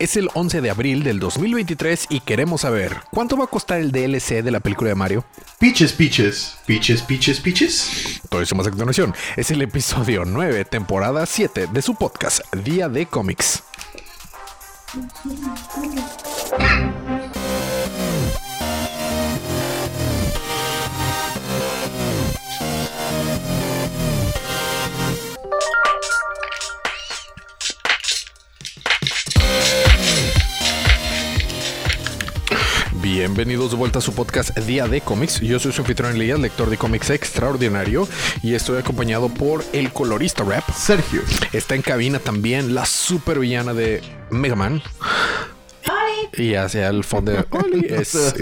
Es el 11 de abril del 2023 y queremos saber cuánto va a costar el DLC de la película de Mario. Peaches, peaches, peaches, peaches, peaches. Todo eso más a continuación. Es el episodio 9, temporada 7 de su podcast Día de Cómics. Bienvenidos de vuelta a su podcast Día de Cómics. Yo soy su anfitrión Elías, lector de cómics extraordinario, y estoy acompañado por el colorista rap Sergio. Está en cabina también la supervillana de Mega Man. Y hacia el fondo de Oli es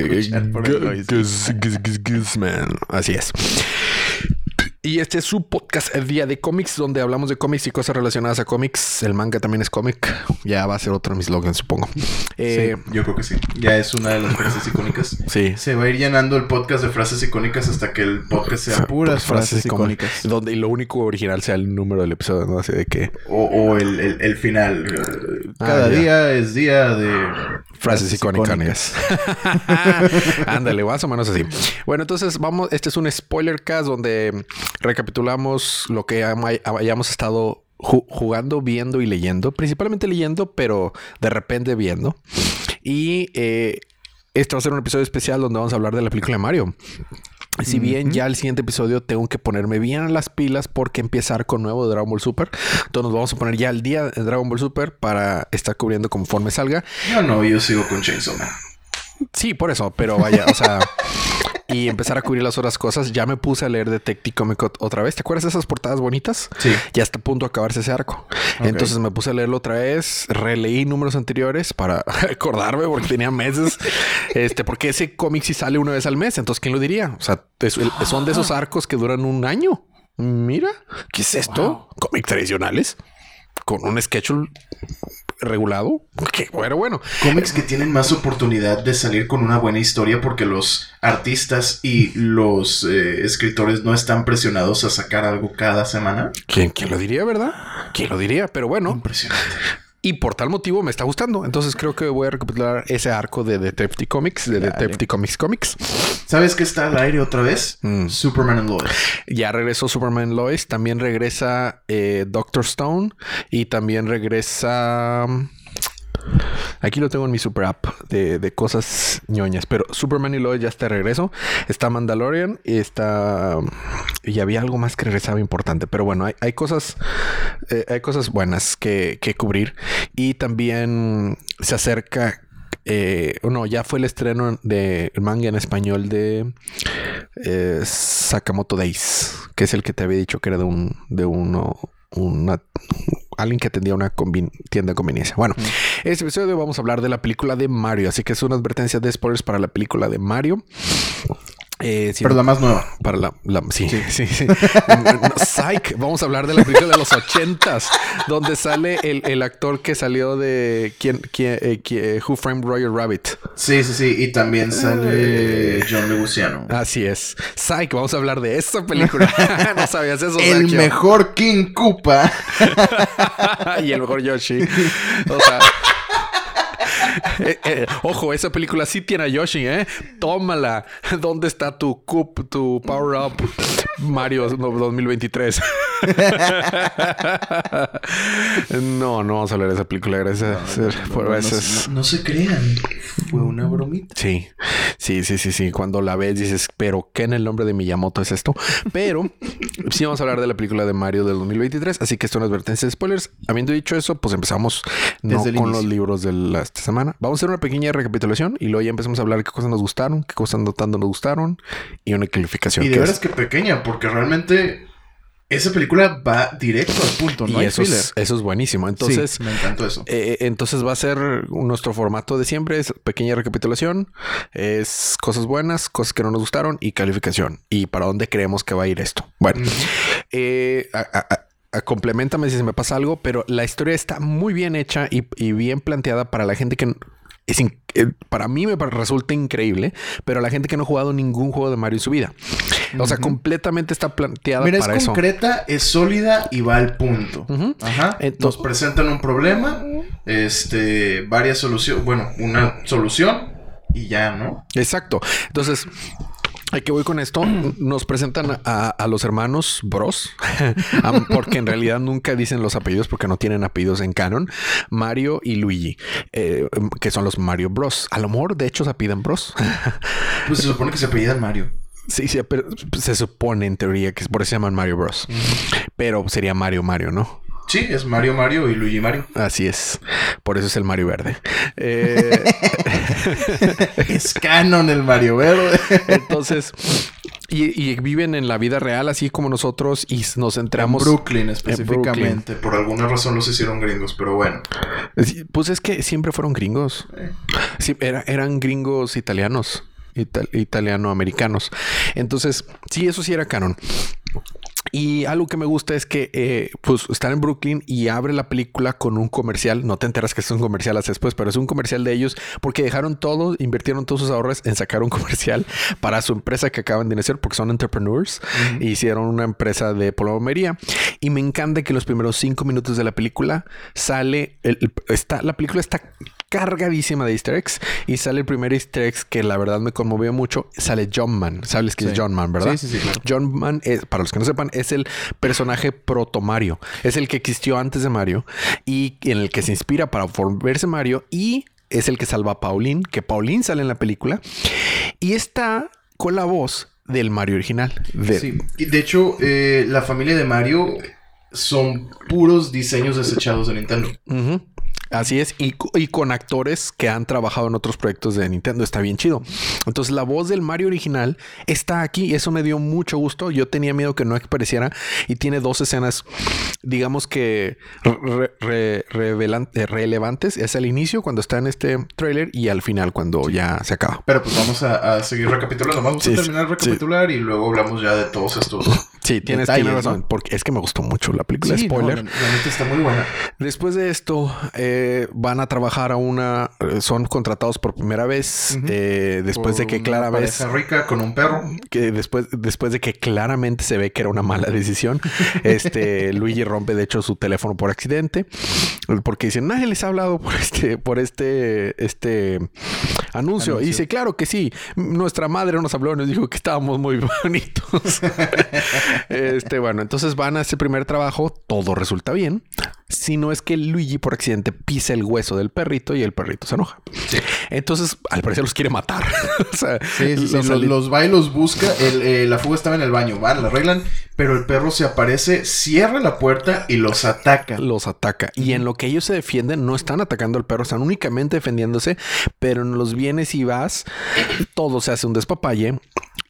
Guzman. Así es. Y este es su podcast El Día de Cómics, donde hablamos de cómics y cosas relacionadas a cómics. El manga también es cómic. Ya va a ser otro de mis slogans, supongo. Eh, sí, yo creo que sí. Ya es una de las frases icónicas. sí. Se va a ir llenando el podcast de frases icónicas hasta que el podcast sea puras frases como- icónicas. Donde lo único original sea el número del episodio, ¿no? Así de que O, o el, el- el final. Eh, Ah, Cada ya. día es día de frases icónicas. Ándale, más o menos así. Bueno, entonces vamos, este es un spoiler cast donde recapitulamos lo que hay- hayamos estado ju- jugando, viendo y leyendo, principalmente leyendo, pero de repente viendo. Y eh, este va a ser un episodio especial donde vamos a hablar de la película de Mario. Si bien ya el siguiente episodio tengo que ponerme bien a las pilas porque empezar con nuevo de Dragon Ball Super. Entonces nos vamos a poner ya el día de Dragon Ball Super para estar cubriendo conforme salga. Yo no, yo sigo con Chainsaw Man. Sí, por eso, pero vaya, o sea, y empezar a cubrir las otras cosas. Ya me puse a leer Detective Comic ot- otra vez. ¿Te acuerdas de esas portadas bonitas? Sí. Ya está a punto de acabarse ese arco. Entonces me puse a leerlo otra vez, releí números anteriores para acordarme porque tenía meses. Este, porque ese cómic sí sale una vez al mes. Entonces, ¿quién lo diría? O sea, es- son de esos arcos que duran un año. Mira, ¿qué es esto? Cómics tradicionales con un schedule regulado. Qué bueno, bueno. Cómics que tienen más oportunidad de salir con una buena historia porque los artistas y los eh, escritores no están presionados a sacar algo cada semana. ¿Quién, quién lo diría, verdad? ¿Quién lo diría? Pero bueno, Impresionante. Y por tal motivo me está gustando. Entonces creo que voy a recapitular ese arco de Detective Comics, de Detective Comics Comics. ¿Sabes qué está al aire otra vez? Mm. Superman and Lois. Ya regresó Superman Lois, también regresa eh, Doctor Stone y también regresa. Aquí lo tengo en mi super app de, de cosas ñoñas, pero Superman y Lois ya está de regreso. Está Mandalorian y está. Y había algo más que regresaba importante, pero bueno, hay, cosas. eh, hay cosas buenas que, que cubrir y también se acerca. Eh, no, ya fue el estreno de manga en español de eh, Sakamoto Days, que es el que te había dicho que era de un de uno una alguien que atendía una tienda de conveniencia. Bueno, este episodio vamos a hablar de la película de Mario, así que es una advertencia de spoilers para la película de Mario. Eh, Pero la más nueva. para la, la- sí, sí, sí. No, Psych, vamos a hablar de la película de los ochentas, donde sale el, el actor que salió de quién, quién, eh, quién- Who Framed Roger Rabbit. Sí, sí, sí. Y también sale John Leguizamo. Así es. Psych, vamos a hablar de esta película. no sabías eso. El Sergio? mejor King Koopa. y el mejor Yoshi. O sea. Eh, eh, ojo, esa película sí tiene a Yoshi, ¿eh? Tómala. ¿Dónde está tu cup, tu power up Mario 2023? No, no vamos a hablar de esa película. Gracias por No, no, veces. no- no se crean. Fue una bromita. Sí, sí, sí, sí, sí. Cuando la ves dices, pero ¿qué en el nombre de Miyamoto es esto? Pero sí vamos a hablar de la película de Mario del 2023, así que esto es una advertencia de spoilers. Habiendo dicho eso, pues empezamos no Desde con los libros de la esta semana. Vamos a hacer una pequeña recapitulación y luego ya empezamos a hablar qué cosas nos gustaron, qué cosas no tanto nos gustaron y una calificación. Y de que veras es- que pequeña, porque realmente esa película va directo al punto. No y eso es, eso es buenísimo. Entonces, Sí, me encantó eso. Eh, entonces va a ser nuestro formato de siempre, es pequeña recapitulación, es cosas buenas, cosas que no nos gustaron y calificación. Y para dónde creemos que va a ir esto. Bueno, eh, a- a- complementame si se me pasa algo, pero la historia está muy bien hecha y, y bien planteada para la gente que es eh, para mí me resulta increíble, pero la gente que no ha jugado ningún juego de Mario en su vida. O sea, completamente está planteada Mira, es para eso. concreta, es sólida y va al punto. Ajá. Entonces- Nos presentan un problema este, varias soluciones, bueno, una solución y ya, ¿no? Exacto. Entonces, ¿A qué voy con esto? Nos presentan a, los hermanos Bros, porque en realidad nunca dicen los apellidos porque no tienen apellidos en canon. Mario y Luigi, eh, que son los Mario Bros. A lo mejor, de hecho, se apellidan Bros. pues se supone que se apellidan Mario. Sí, sí, pero se supone en teoría que por eso se llaman Mario Bros. Pero sería Mario Mario, ¿no? Sí, es Mario Mario y Luigi Mario. Así es. Por eso es el Mario Verde. Eh, es canon el Mario Verde. Entonces, y, viven en la vida real, así como nosotros, y nos centramos. En Brooklyn específicamente. Por alguna razón los hicieron gringos, pero bueno. Pues es que siempre fueron gringos. Sí, eran gringos italianos. italiano-americanos. Entonces, sí, eso sí era canon. Y algo que me gusta es que eh, pues están en Brooklyn y abre la película con un comercial. No te enteras que es un comercial hasta después, pero es un comercial de ellos porque dejaron todo, invirtieron todos sus ahorros en sacar un comercial para su empresa que acaban de iniciar porque son entrepreneurs. hicieron una empresa de plomería y me encanta que los primeros cinco minutos de la película sale el, está la película está cargadísima de easter eggs y sale el primer easter egg que la verdad me conmovió mucho. Sale John Man. ¿Sabes que es John Man, verdad? Sí, sí, sí. John Man, es, para los que no sepan, es el personaje proto Mario. Es el que existió antes de Mario y en el que se inspira para volverse Mario y es el que salva a Pauline, que Pauline sale en la película y está con la voz del Mario original. De... Sí, de hecho, eh, la familia de Mario son puros diseños desechados de Nintendo. Así es, y, con actores que han trabajado en otros proyectos de Nintendo, está bien chido. Entonces la voz del Mario original está aquí, eso me dio mucho gusto, yo tenía miedo que no apareciera y tiene dos escenas, digamos que eh, relevantes, es al inicio cuando está en este trailer y al final cuando ya se acaba. Pero pues vamos a, seguir recapitulando, vamos a terminar recapitular y luego hablamos ya de todos estos. Sí, tienes, razón, porque es que me gustó mucho la película. Spoiler. la, está muy buena. Después de esto, eh, van a trabajar a una. Eh, son contratados por primera vez. Eh, después de que claramente. rica con un perro. Que después, después de que claramente se ve que era una mala decisión. este Luigi rompe, de hecho, su teléfono por accidente. Porque dicen, nadie les ha hablado por este, por este, este anuncio. Y dice, claro que sí. Nuestra madre nos habló nos dijo que estábamos muy bonitos. este, bueno, entonces van a ese primer trabajo, todo resulta bien. Si no es que Luigi por accidente pisa el hueso del perrito y el perrito se enoja. Entonces, al parecer los quiere matar. o sea, los, va y los busca. Eh, la fuga estaba en el baño, van, la arreglan, pero el perro se aparece, cierra la puerta y los ataca. Los ataca. Y en lo que ellos se defienden, no están atacando al perro, están únicamente defendiéndose, pero en los vienes y vas, todo se hace un despapalle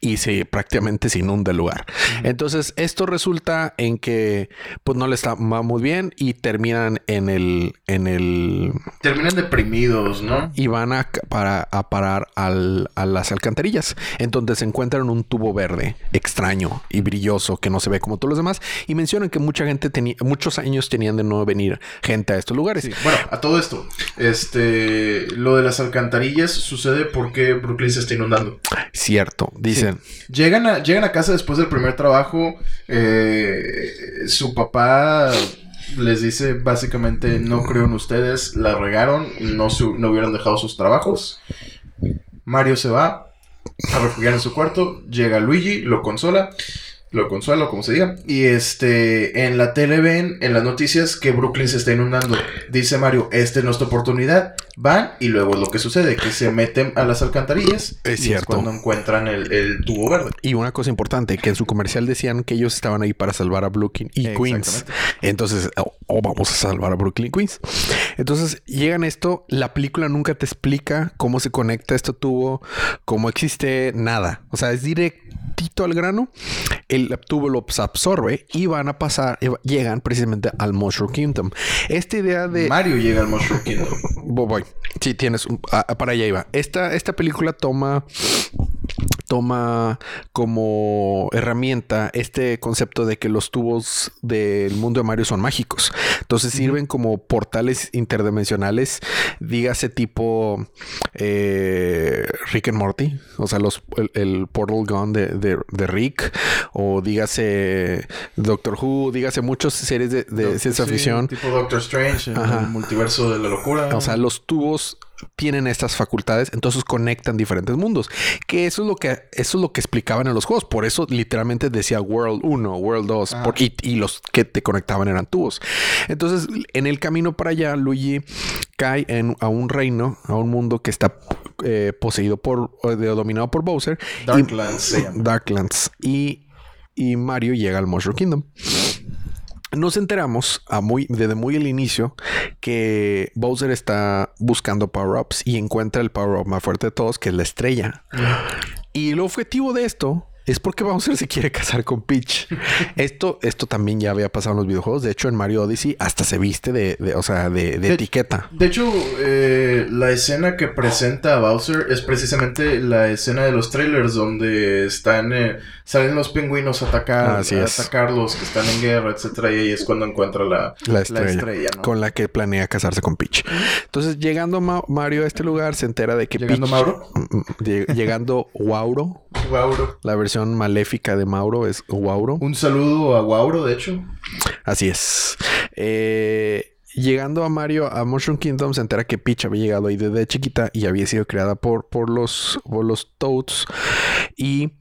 y se prácticamente se inunda el lugar. Entonces, esto resulta en que pues no les va muy bien y terminan en el en el terminan deprimidos, ¿no? Y van a para a parar al, a las alcantarillas, entonces se encuentran un tubo verde extraño y brilloso que no se ve como todos los demás y mencionan que mucha gente tenía muchos años tenían de no venir gente a estos lugares. Bueno, a todo esto, este lo de las alcantarillas sucede porque Brooklyn se está inundando. Cierto, dice Llegan, a, llegan a casa después del primer trabajo. Eh, su papá les dice básicamente, no creo en ustedes, la regaron, no, no hubieran dejado sus trabajos. Mario se va a refugiar en su cuarto, llega Luigi, lo consola lo consuelo, como se diga. Y este, en la tele ven, en las noticias, que Brooklyn se está inundando. Dice Mario, esta es nuestra oportunidad. Van y luego lo que sucede, que se meten a las alcantarillas. Es cierto. cuando encuentran el, tubo verde. Y una cosa importante, que en su comercial decían que ellos estaban ahí para salvar a Brooklyn y Queens. Entonces, o oh, oh, vamos a salvar a Brooklyn y Queens. Entonces, llegan esto, la película nunca te explica cómo se conecta este tubo, cómo existe nada. O sea, es directito al grano el tubo los absorbe y van a pasar, llegan precisamente al Mushroom Kingdom. Esta idea de... Mario llega al Mushroom Kingdom. Voy, Sí, tienes... para allá iba. Esta, esta película toma toma como herramienta este concepto de que los tubos del mundo de Mario son mágicos. Entonces sirven como portales interdimensionales, dígase tipo eh, Rick and Morty, o sea, los, el, portal gun de, Rick, o dígase Doctor Who, dígase muchas series de, ciencia ficción. Tipo Doctor Strange, el multiverso de la locura. O sea, los tubos tienen estas facultades, entonces conectan diferentes mundos. Que eso es lo que eso es lo que explicaban en los juegos. Por eso literalmente decía World 1, World 2, y, los que te conectaban eran tubos. Entonces, en el camino para allá, Luigi cae en, a un reino, a un mundo que está eh, poseído por, dominado por Bowser. Darklands. Darklands. Y, y Mario llega al Mushroom Kingdom nos enteramos desde muy el inicio que Bowser está buscando power-ups y encuentra el power-up más fuerte de todos, que es la estrella. Y el objetivo de esto es porque Bowser se quiere casar con Peach. esto, esto también ya había pasado en los videojuegos. De hecho, en Mario Odyssey hasta se viste de, o sea, de, etiqueta. De hecho, eh, la escena que presenta a Bowser es precisamente la escena de los trailers donde están, eh, salen los pingüinos a atacar, a atacar los que están en guerra, etcétera. Y ahí es cuando encuentra la, la estrella, con la que planea casarse con Peach. Entonces, llegando Mario a este lugar, se entera de que ¿Llegando Mauro? Mm, mm, llegando Wauro. Wauro. La versión maléfica de Mauro es Wauro. Un saludo a Wauro, de hecho. Así es. Eh, llegando a Mario a Mushroom Kingdom se entera que Peach había llegado ahí desde chiquita y había sido creada por, por, los, por los Toads. Y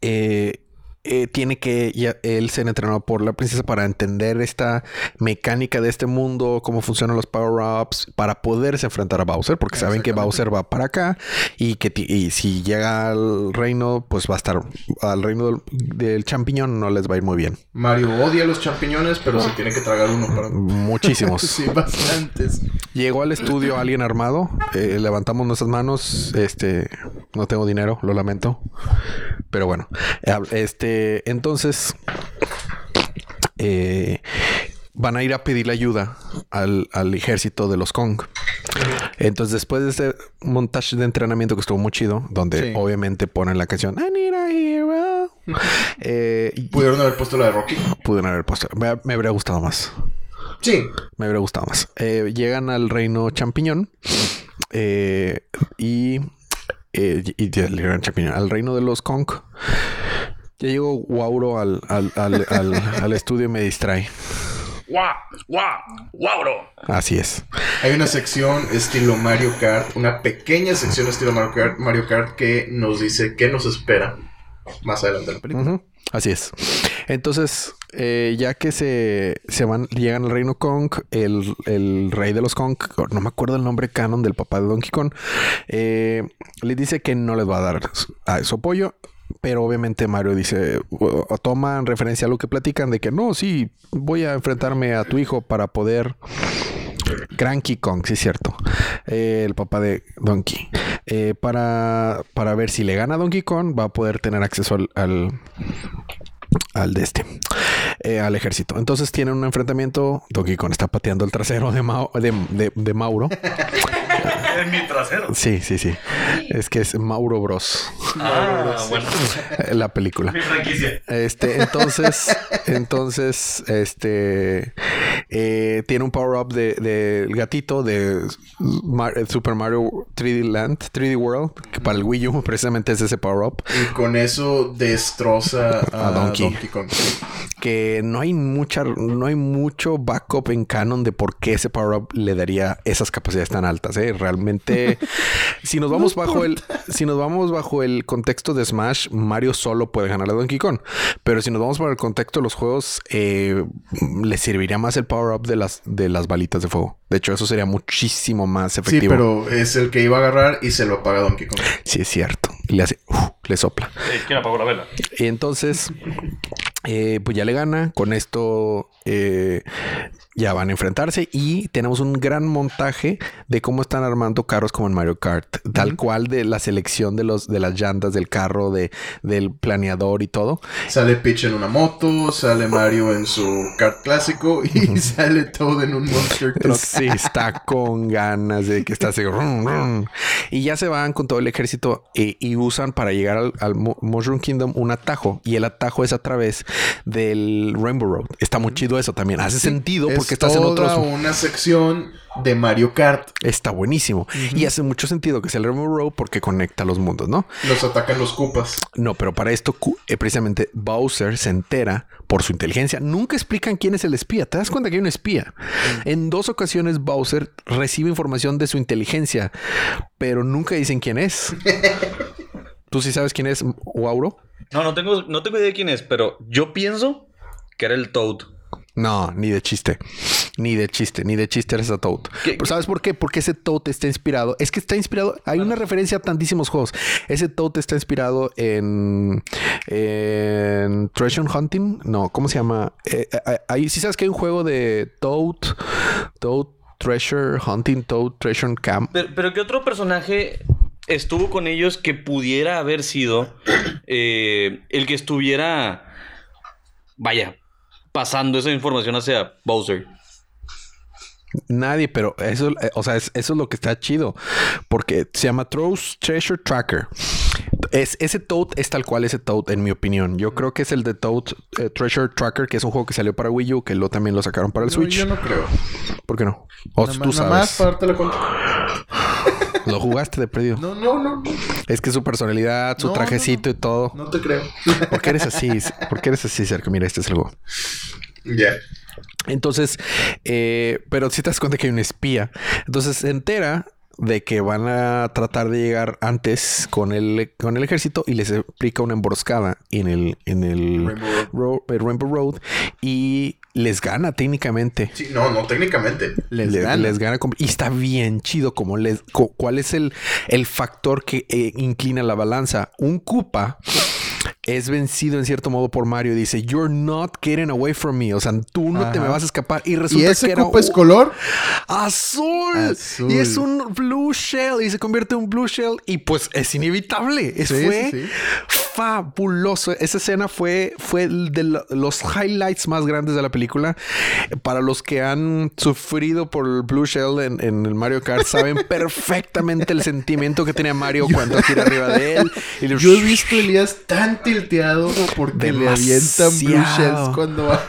eh, eh, tiene que ya, él ser entrenado por la princesa para entender esta mecánica de este mundo, cómo funcionan los power-ups, para poderse enfrentar a Bowser, porque saben que Bowser va para acá y que si llega al reino, pues va a estar al reino del, champiñón, no les va a ir muy bien. Mario odia los champiñones, pero se tiene que tragar uno para. Muchísimos. sí, bastantes. Llegó al estudio alguien armado, eh, levantamos nuestras manos, este, no tengo dinero, lo lamento, pero bueno, este entonces, eh, van a ir a pedir ayuda al, ejército de los Kong. Entonces, después de ese montaje de entrenamiento que estuvo muy chido, donde obviamente ponen la canción I need a hero. Eh, ¿Pudieron haber puesto la de Rocky? Pudieron haber puesto. Me, habría gustado más. Sí. Me habría gustado más. Eh, llegan al reino champiñón y, y, al reino de los Kong. Ya llego Wauro al, al, al, al, estudio y me distrae. ¡Guau! ¡Guau! ¡Wauro! Así es. Hay una sección estilo Mario Kart, una pequeña sección estilo Mario Kart, Mario Kart que nos dice qué nos espera más adelante en la película. Así es. Entonces, eh, ya que se, se, van, llegan al reino Kong, el, el, rey de los Kong, no me acuerdo el nombre canon del papá de Donkey Kong, eh, le dice que no les va a dar a su apoyo pero obviamente Mario dice, o toma en referencia a lo que platican de que no, sí, voy a enfrentarme a tu hijo para poder... Cranky Kong, sí es cierto. Eh, el papá de Donkey. Eh, para, para ver si le gana a Donkey Kong, va a poder tener acceso al, de este, eh, al ejército. Entonces tienen un enfrentamiento. Donkey Kong está pateando el trasero de, de, de Mauro. en mi trasero. Sí, sí, sí. Es que es Mauro Bros. Ah, bueno. La película. Mi franquicia. Este, entonces, entonces, este eh, tiene un power up del de, gatito de Super Mario 3D Land, 3D World, que para el Wii U precisamente es ese power up. Y con eso destroza a, Donkey. Kong. Que no hay mucha, no hay mucho backup en canon de por qué ese power up le daría esas capacidades tan altas. ¿eh? Realmente, si nos vamos bajo el, si nos vamos bajo el contexto de Smash, Mario solo puede ganar a Donkey Kong. Pero si nos vamos por el contexto de los juegos, eh, le serviría más el power up de las, de las balitas de fuego. De hecho, eso sería muchísimo más efectivo. Sí, pero es el que iba a agarrar y se lo apaga Donkey Kong. Sí, es cierto. Y le hace, le sopla. ¿Quién apagó la vela? Y entonces eh, pues ya le gana. Con esto eh, ya van a enfrentarse y tenemos un gran montaje de cómo están armando carros como en Mario Kart, tal cual de la selección de los de las llantas del carro, de del planeador y todo. Sale Peach en una moto, sale Mario en su kart clásico y sale todo en un monster truck. Sí, está con ganas de que está así. rum, rum. Y ya se van con todo el ejército eh, y usan para llegar al, al Mu- Mushroom Kingdom un atajo y el atajo es a través del Rainbow Road. Está muy chido eso también. Hace sentido porque es estás en otros una sección de Mario Kart. Está buenísimo. Y hace mucho sentido que sea el Rainbow Road porque conecta los mundos, ¿no? Los atacan los Koopas. No, pero para esto eh, precisamente Bowser se entera por su inteligencia. Nunca explican quién es el espía. ¿Te das cuenta que hay un espía? En dos ocasiones Bowser recibe información de su inteligencia, pero nunca dicen quién es. ¿Tú sí sabes quién es, Wauro? No, no tengo, no tengo idea de quién es, pero yo pienso que era el Toad. No, ni de chiste. Ni de chiste, ni de chiste era ese Toad. ¿Qué- Pero ¿Sabes por qué? Porque ese Toad está inspirado. Es que está inspirado. Hay una referencia a tantísimos juegos. Ese Toad está inspirado en. En. Treasure Hunting. No, ¿cómo se llama? Eh, eh, ahí sí sabes que hay un juego de Toad. Toad Treasure Hunting, Toad Treasure Camp. Pero, pero ¿qué otro personaje estuvo con ellos que pudiera haber sido eh, el que estuviera, vaya, pasando esa información hacia Bowser? Nadie, pero eso, eh, o sea, es- eso es lo que está chido. Porque se llama Trow's Treasure Tracker. Es, ese Toad es tal cual ese Toad, en mi opinión. Yo creo que es el de Toad eh, Treasure Tracker, que es un juego que salió para Wii U, que lo también lo sacaron para el No, Switch. yo no creo. ¿Por qué no? O Nada tú nada más sabes. para darte la cuenta. Lo jugaste de perdido. No, no, no. Es que su personalidad, su No, trajecito y todo. no te creo. ¿Por qué eres así? ¿Por qué eres así, cerca? Mira, este es el juego. Ya. Entonces, eh, pero si te das cuenta que hay un espía. Entonces se entera de que van a tratar de llegar antes con el, con el ejército y les aplica una emboscada en el, en el Rainbow Road. Rainbow y les gana técnicamente. Sí, no, no, técnicamente. Les Le- gana. les gana y está bien chido como les co- cuál es el, el factor que eh, inclina la balanza un Koopa es vencido en cierto modo por Mario y dice you're not getting away from me o sea tú no te me vas a escapar y ¿Y resulta que ese era Koopa es color? azul. Azul. y es un blue shell y se convierte en un blue shell y pues es inevitable Es- Sí, fue sí, sí. Fabuloso esa escena fue fue de lo- los highlights más grandes de la película para los que han sufrido por el blue shell en, en el Mario Kart saben perfectamente el sentimiento que tenía Mario cuando gira arriba de él y le- Yo he visto Elías tan tilteado porque le avientan blue Demasiado. shells cuando va.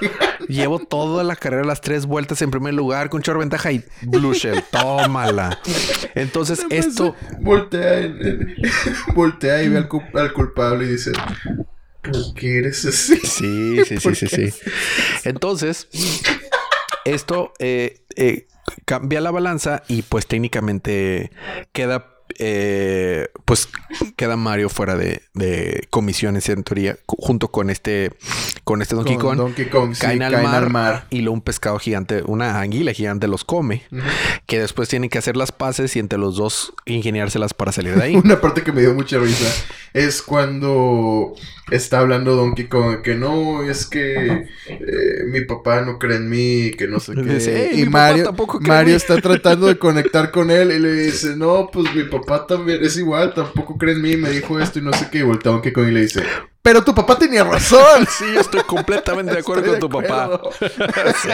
Llevo toda la carrera, las tres vueltas en primer lugar con chorro ventaja y Blue Shell, tómala. Entonces, esto, Voltea, voltea y ve al, al culpable y dice: ¿Por qué eres así? sí, sí, sí, ¿Por sí, sí. Entonces, esto eh, eh, cambia la balanza y pues técnicamente queda, eh, pues queda Mario fuera de, de comisiones en teoría, junto con este, con este Donkey Con Kong. Donkey Kong, sí, caen, al, caen mar, al mar. y luego un pescado gigante, una anguila gigante los come, que después tienen que hacer las paces y entre los dos ingeniárselas para salir de ahí. Una parte que me dio mucha risa es cuando está hablando Donkey Kong que no, es que eh, mi papá no cree en mí, que no sé qué. Dice, "Ey, y Mario, Mario mí". está tratando de conectar con él y le dice, no, pues mi papá también es igual, tampoco cree en mí, me dijo esto y no sé qué. Y voltea Donkey Kong y le dice, pero tu papá tenía razón. Sí, yo estoy completamente de acuerdo Estoy con de tu papá. sí,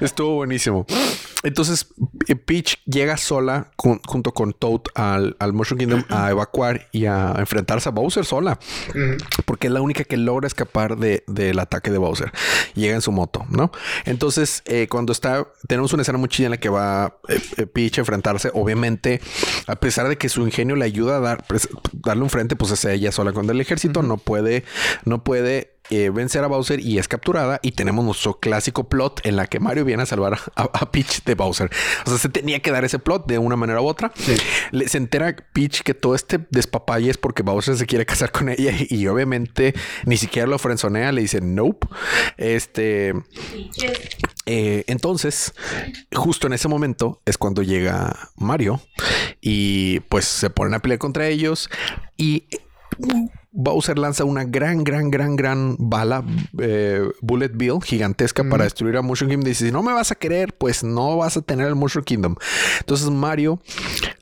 estuvo buenísimo. Entonces, eh, Peach llega sola con- junto con Toad al, al Mushroom Kingdom a evacuar y a enfrentarse a Bowser sola. Ujú. Porque es la única que logra escapar de- del ataque de Bowser. Llega en su moto, ¿no? Entonces, eh, cuando está, tenemos una escena muy chida en la que va eh, eh, Peach a enfrentarse. Obviamente, a pesar de que su ingenio le ayuda a dar, darle un frente, pues es ella sola con el ejército. No puede, no puede eh, vencer a Bowser y es capturada. Y tenemos nuestro clásico plot en la que Mario viene a salvar a, a Peach de Bowser. O sea, se tenía que dar ese plot de una manera u otra. Sí. Le- se entera Peach que todo este despapalle es porque Bowser se quiere casar con ella y, y obviamente ni siquiera lo frenzonea, le dice nope. Este, eh, entonces, justo en ese momento es cuando llega Mario y pues se ponen a pelear contra ellos y Bowser lanza una gran, gran, gran, gran bala, eh, Bullet Bill, gigantesca para destruir a Mushroom Kingdom. Dice, si no me vas a querer, pues no vas a tener el Mushroom Kingdom. Entonces Mario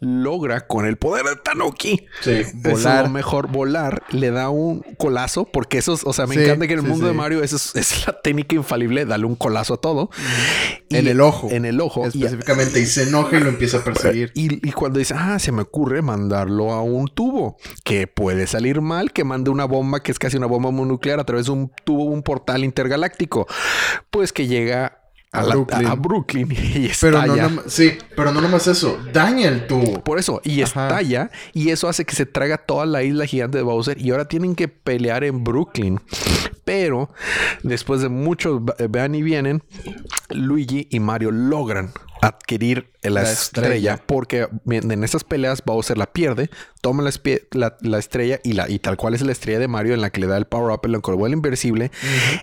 logra con el poder de Tanuki Sí, volar. mejor volar, le da un colazo, porque eso es, o sea, me Sí, encanta que en el sí, mundo de. Mario esa es, es la técnica infalible, dale un colazo a todo. En el ojo. En el ojo. Y- Específicamente. Y se enoja y lo empieza a perseguir. y, y cuando dice, ah, se me ocurre mandarlo a un tubo que puede salir mal, que mande una bomba que es casi una bomba nuclear a través de un tubo, un portal intergaláctico, pues que llega a, A la- Brooklyn. a Brooklyn y Pero no, estalla. sí, pero no nomás eso. Daña el tubo. Por eso, y Ajá. estalla, y eso hace que se traga toda la isla gigante de Bowser, y ahora tienen que pelear en Brooklyn. Pero después de muchos vean y vienen, Luigi y Mario logran adquirir la, La estrella, estrella. porque en esas peleas Bowser la pierde, toma la, espie- la- la estrella y, la, y tal cual es la estrella de Mario en la que le da el power up, en la que vuelve inversible,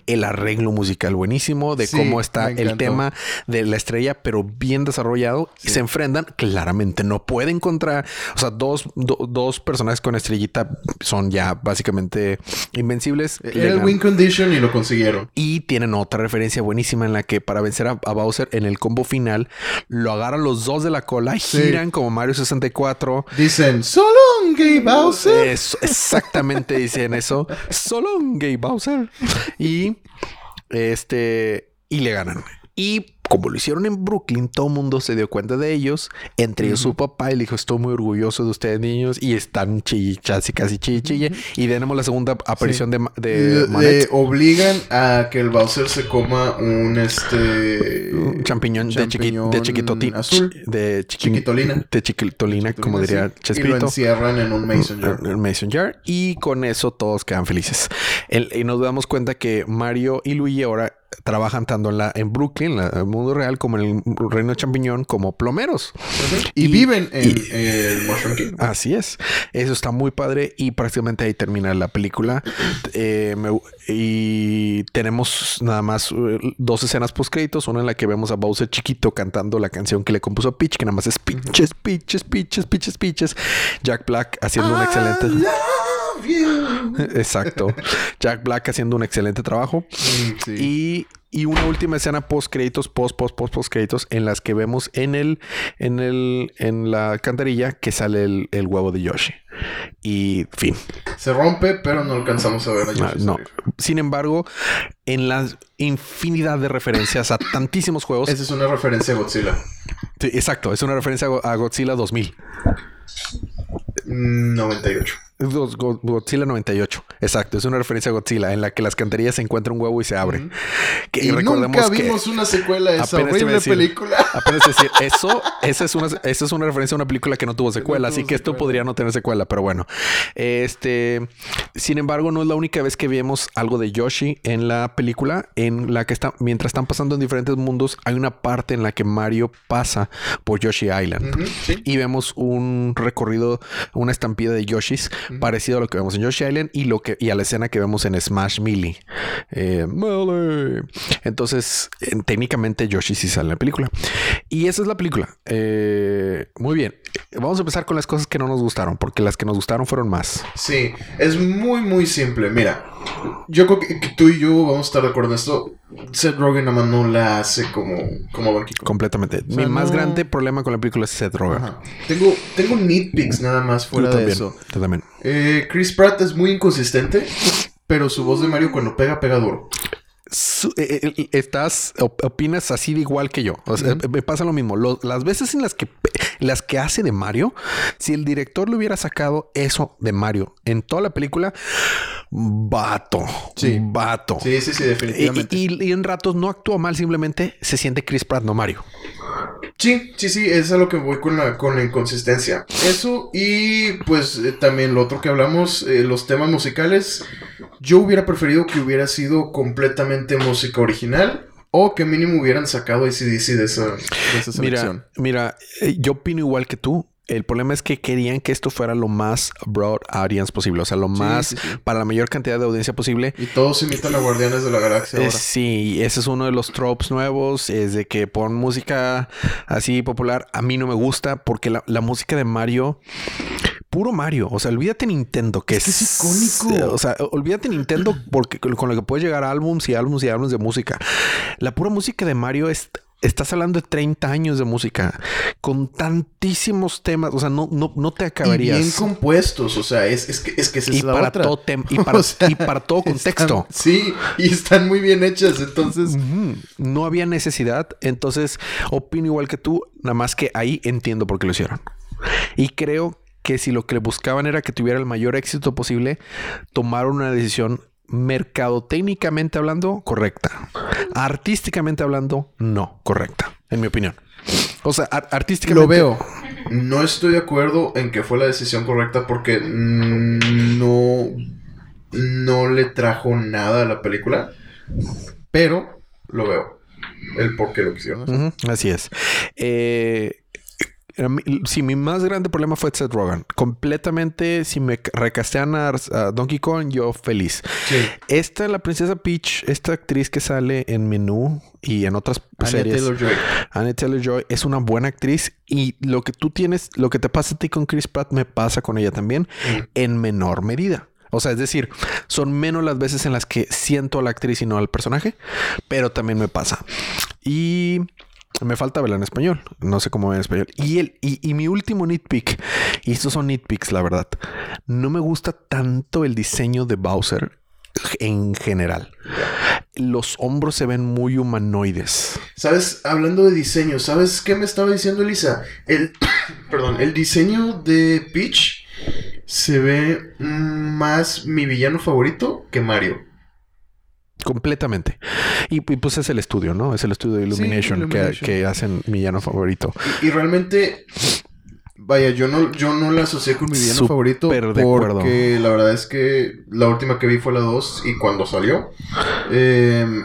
el arreglo musical buenísimo de Sí, cómo está el tema de la estrella, pero bien desarrollado. Y se enfrentan, claramente no pueden contra, o sea, dos, do- dos personajes con estrellita son ya básicamente invencibles. Le Era el win condition y lo consiguieron. Y tienen otra referencia buenísima en la que para vencer a, a Bowser en el combo final, lo agarran los dos de la cola, Sí. giran como Mario 64. Dicen, solo un gay Bowser. Eso, exactamente dicen eso. Solo un gay Bowser. Y este, y le ganan. Y como lo hicieron en Brooklyn, todo el mundo se dio cuenta de ellos, entre ellos su papá, y le dijo: Estoy muy orgulloso de ustedes, niños. Y están chillas y casi chille, chille. Y tenemos la segunda aparición de, de obligan a que el Bowser se coma un este Un champiñón, de, chiqui, champiñón de chiquitotín. azul. De chiqui- Chiquitolina. De chiquitolina, como Sí. diría Y lo Chespirito. encierran en un mason jar. el Mason Jar y con eso todos quedan felices. El- y nos damos cuenta que Mario y Luigi ahora trabajan tanto en, la, en Brooklyn, en la- el mundo real, como en el reino champiñón, como plomeros. Y, y- viven en y- el Mushroom Kingdom. Así es. Eso está muy padre y prácticamente ahí termina la película. Eh, me- y tenemos nada más eh, dos escenas post créditos. Una en la que vemos a Bowser chiquito cantando la canción que le compuso a Peach, que nada más es Peaches, Peaches, Peaches, Peaches, Peaches. Jack Black haciendo un excelente... Exacto. Jack Black haciendo un excelente trabajo. Mm, sí. Y, y una última escena post créditos, post, post, post, post créditos, en las que vemos en el, en el, en la cantarilla que sale el, el huevo de Yoshi. Y fin. Se rompe, pero no alcanzamos a ver a Ah, Yoshi no. Sin embargo, en la infinidad de referencias a tantísimos juegos. Esa es una referencia a Godzilla. Sí, exacto. Es una referencia a Go- a Godzilla 2000. Mm, 98. Go- Go- Godzilla 98. Exacto. Es una referencia a Godzilla en la que las cantarillas se encuentra un huevo y se abre. Que Y nunca que- vimos una secuela de esa horrible decir. película. Apenas decir, eso, esa es una, esa es una referencia a una película que no tuvo secuela, así que esto podría no tener secuela, pero bueno. Este, sin embargo, no es la única vez que vemos algo de Yoshi en la película, en la que está, mientras están pasando en diferentes mundos, hay una parte en la que Mario pasa por Yoshi Island. Sí. Y vemos un recorrido, una estampida de Yoshis, parecido a lo que vemos en Yoshi Island y lo que y a la escena que vemos en Smash Melee. Eh. Entonces, eh, técnicamente Yoshi sí sale en la película. Y esa es la película. Eh, muy bien. Vamos a empezar con las cosas que no nos gustaron, porque las que nos gustaron fueron más. Sí, es muy, muy simple. Mira, yo creo que, que tú y yo vamos a estar de acuerdo en esto. Seth Rogen nada más no la hace como, como Donkey Kong. Completamente. sea, Mi más no- grande problema con la película es Seth Rogen. Ajá. Tengo, tengo nitpicks nada más fuera de también. eso. Tú también. Eh, Chris Pratt es muy inconsistente, pero su voz de Mario cuando pega, pega duro. Su- eh, eh, estás op- opinas así de igual que yo. O sea, Ujú. me pasa lo mismo. Lo- las veces en las que las que hace de Mario, si el director le hubiera sacado eso de Mario en toda la película, vato, Sí. vato. Sí, sí, sí, Y, definitivamente. y- y en ratos no actúa mal, simplemente se siente Chris Pratt, no Mario. Sí, sí, sí, es a lo que voy con la, con la inconsistencia. Eso y pues eh, también lo otro que hablamos, eh, los temas musicales. Yo hubiera preferido que hubiera sido completamente música original o que mínimo hubieran sacado ACDC de esa, de esa selección. Mira, mira, eh, yo opino igual que tú. El problema es que querían que esto fuera lo más broad audience posible, o sea, lo más sí, sí. para la mayor cantidad de audiencia posible. Y todos imitan a Guardianes de la Galaxia Eh, ahora. sí, ese es uno de los tropes nuevos, es de que pon música así popular. A mí no me gusta porque la, la música de Mario puro Mario. O sea, olvídate Nintendo, que Es que es, es icónico. O sea, olvídate Nintendo porque con lo que puedes llegar a álbums y álbums y álbums de música. La pura música de Mario es. Estás hablando de 30 años de música con tantísimos temas. O sea, no, no, no te Y acabarías. bien compuestos, o sea, es, es que, es que esa y, es la para otra. todo y, para, O sea, y para todo contexto. están- sí, y están muy bien hechas, entonces... No había necesidad. Entonces, opino igual que tú, nada más que ahí entiendo por qué lo hicieron. Y creo que si lo que le buscaban era que tuviera el mayor éxito posible, tomaron una decisión mercadotécnicamente hablando correcta. Artísticamente hablando, no correcta, en mi opinión. O sea, ar- artísticamente. Lo veo. No estoy de acuerdo en que fue la decisión correcta porque no, no le trajo nada a la película, pero lo veo. El por qué lo quisieron así es. Eh, si mi más grande problema fue Seth Rogen, completamente, si me recastean a, a Donkey Kong, yo feliz. Sí. Esta, la princesa Peach, esta actriz que sale en Menú y en otras Anya series, Taylor-Joy. Anne Taylor Joy, es una buena actriz y lo que tú tienes, lo que te pasa a ti con Chris Pratt, me pasa con ella también Mm. en menor medida. O sea, es decir, son menos las veces en las que siento a la actriz y no al personaje, pero también me pasa. Y me falta verla en español. No sé cómo ver en español. Y, el, y, y mi último nitpick, y estos son nitpicks, la verdad. No me gusta tanto el diseño de Bowser en general. Los hombros se ven muy humanoides. ¿Sabes? Hablando de diseño, ¿sabes qué me estaba diciendo Elisa? El, perdón, el diseño de Peach se ve más mi villano favorito que Mario. Completamente. Y, y, pues es el estudio, ¿no? Es el estudio de Illumination, Sí, Illumination. Que, que hacen mi villano favorito. Y, y realmente, vaya, yo no, yo no la asocié con mi villano Súper favorito de acuerdo. porque la verdad es que la última que vi fue la 2 y cuando salió. em,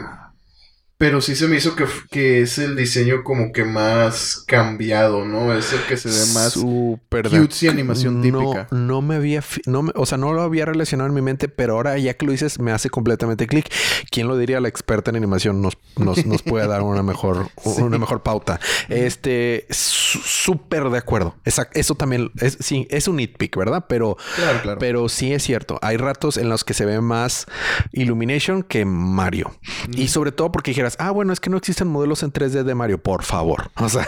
pero sí se me hizo que, que es el diseño como que más cambiado, ¿no? Es el que se ve más... Súper de cutesy animación típica. No me había, no me- o sea, no lo había relacionado en mi mente, pero ahora ya que lo dices me hace completamente clic. ¿Quién lo diría? La experta en animación nos, nos, nos puede dar una mejor, Sí. una mejor pauta. Este, súper de acuerdo. Esa- eso también es, sí, es un nitpick, ¿verdad? Pero, Claro, claro. pero sí es cierto. Hay ratos en los que se ve más Illumination que Mario. Y sobre todo porque dijeras, ah, bueno, es que no existen modelos en 3D de Mario. Por favor. O sea,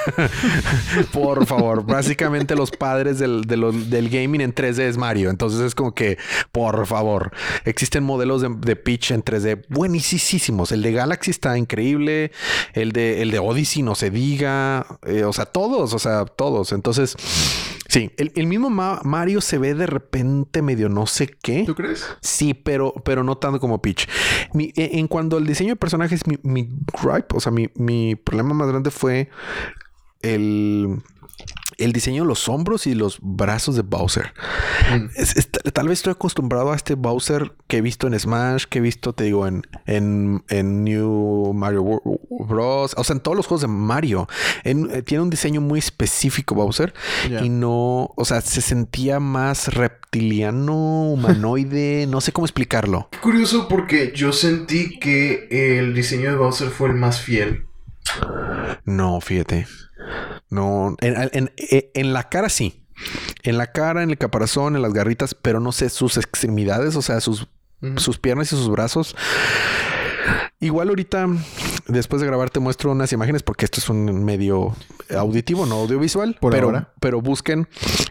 por favor. Básicamente los padres del, del gaming en 3D es Mario. Entonces es como que, por favor, existen modelos de, de Peach en 3D buenísimos. El de Galaxy está increíble. El de, el de Odyssey no se diga. Eh, o sea, todos, o sea, todos. Entonces, sí, el, el mismo Ma- Mario se ve de repente medio no sé qué. ¿Tú crees? Sí, pero, pero no tanto como Peach. Mi- en, en cuanto al diseño de personajes, mi, mi gripe, o sea, mi, mi problema más grande fue el, el diseño de los hombros y los brazos de Bowser. Mm. Es- es- tal vez estoy acostumbrado a este Bowser que he visto en Smash, que he visto, te digo, en, en, en New Mario Bros. O sea, en todos los juegos de Mario. En- eh, tiene un diseño muy específico Bowser y no, o sea, se sentía más reptiliano, humanoide, no sé cómo explicarlo. Qué curioso porque yo sentí que el diseño de Bowser fue el más fiel. No, fíjate. No, en, en- en- en la cara sí. En la cara, en el caparazón, en las garritas, pero no sé sus extremidades, o sea, sus, sus piernas y sus brazos. Igual ahorita, después de grabar, te muestro unas imágenes porque esto es un medio auditivo, no audiovisual. Por pero, ahora. pero busquen,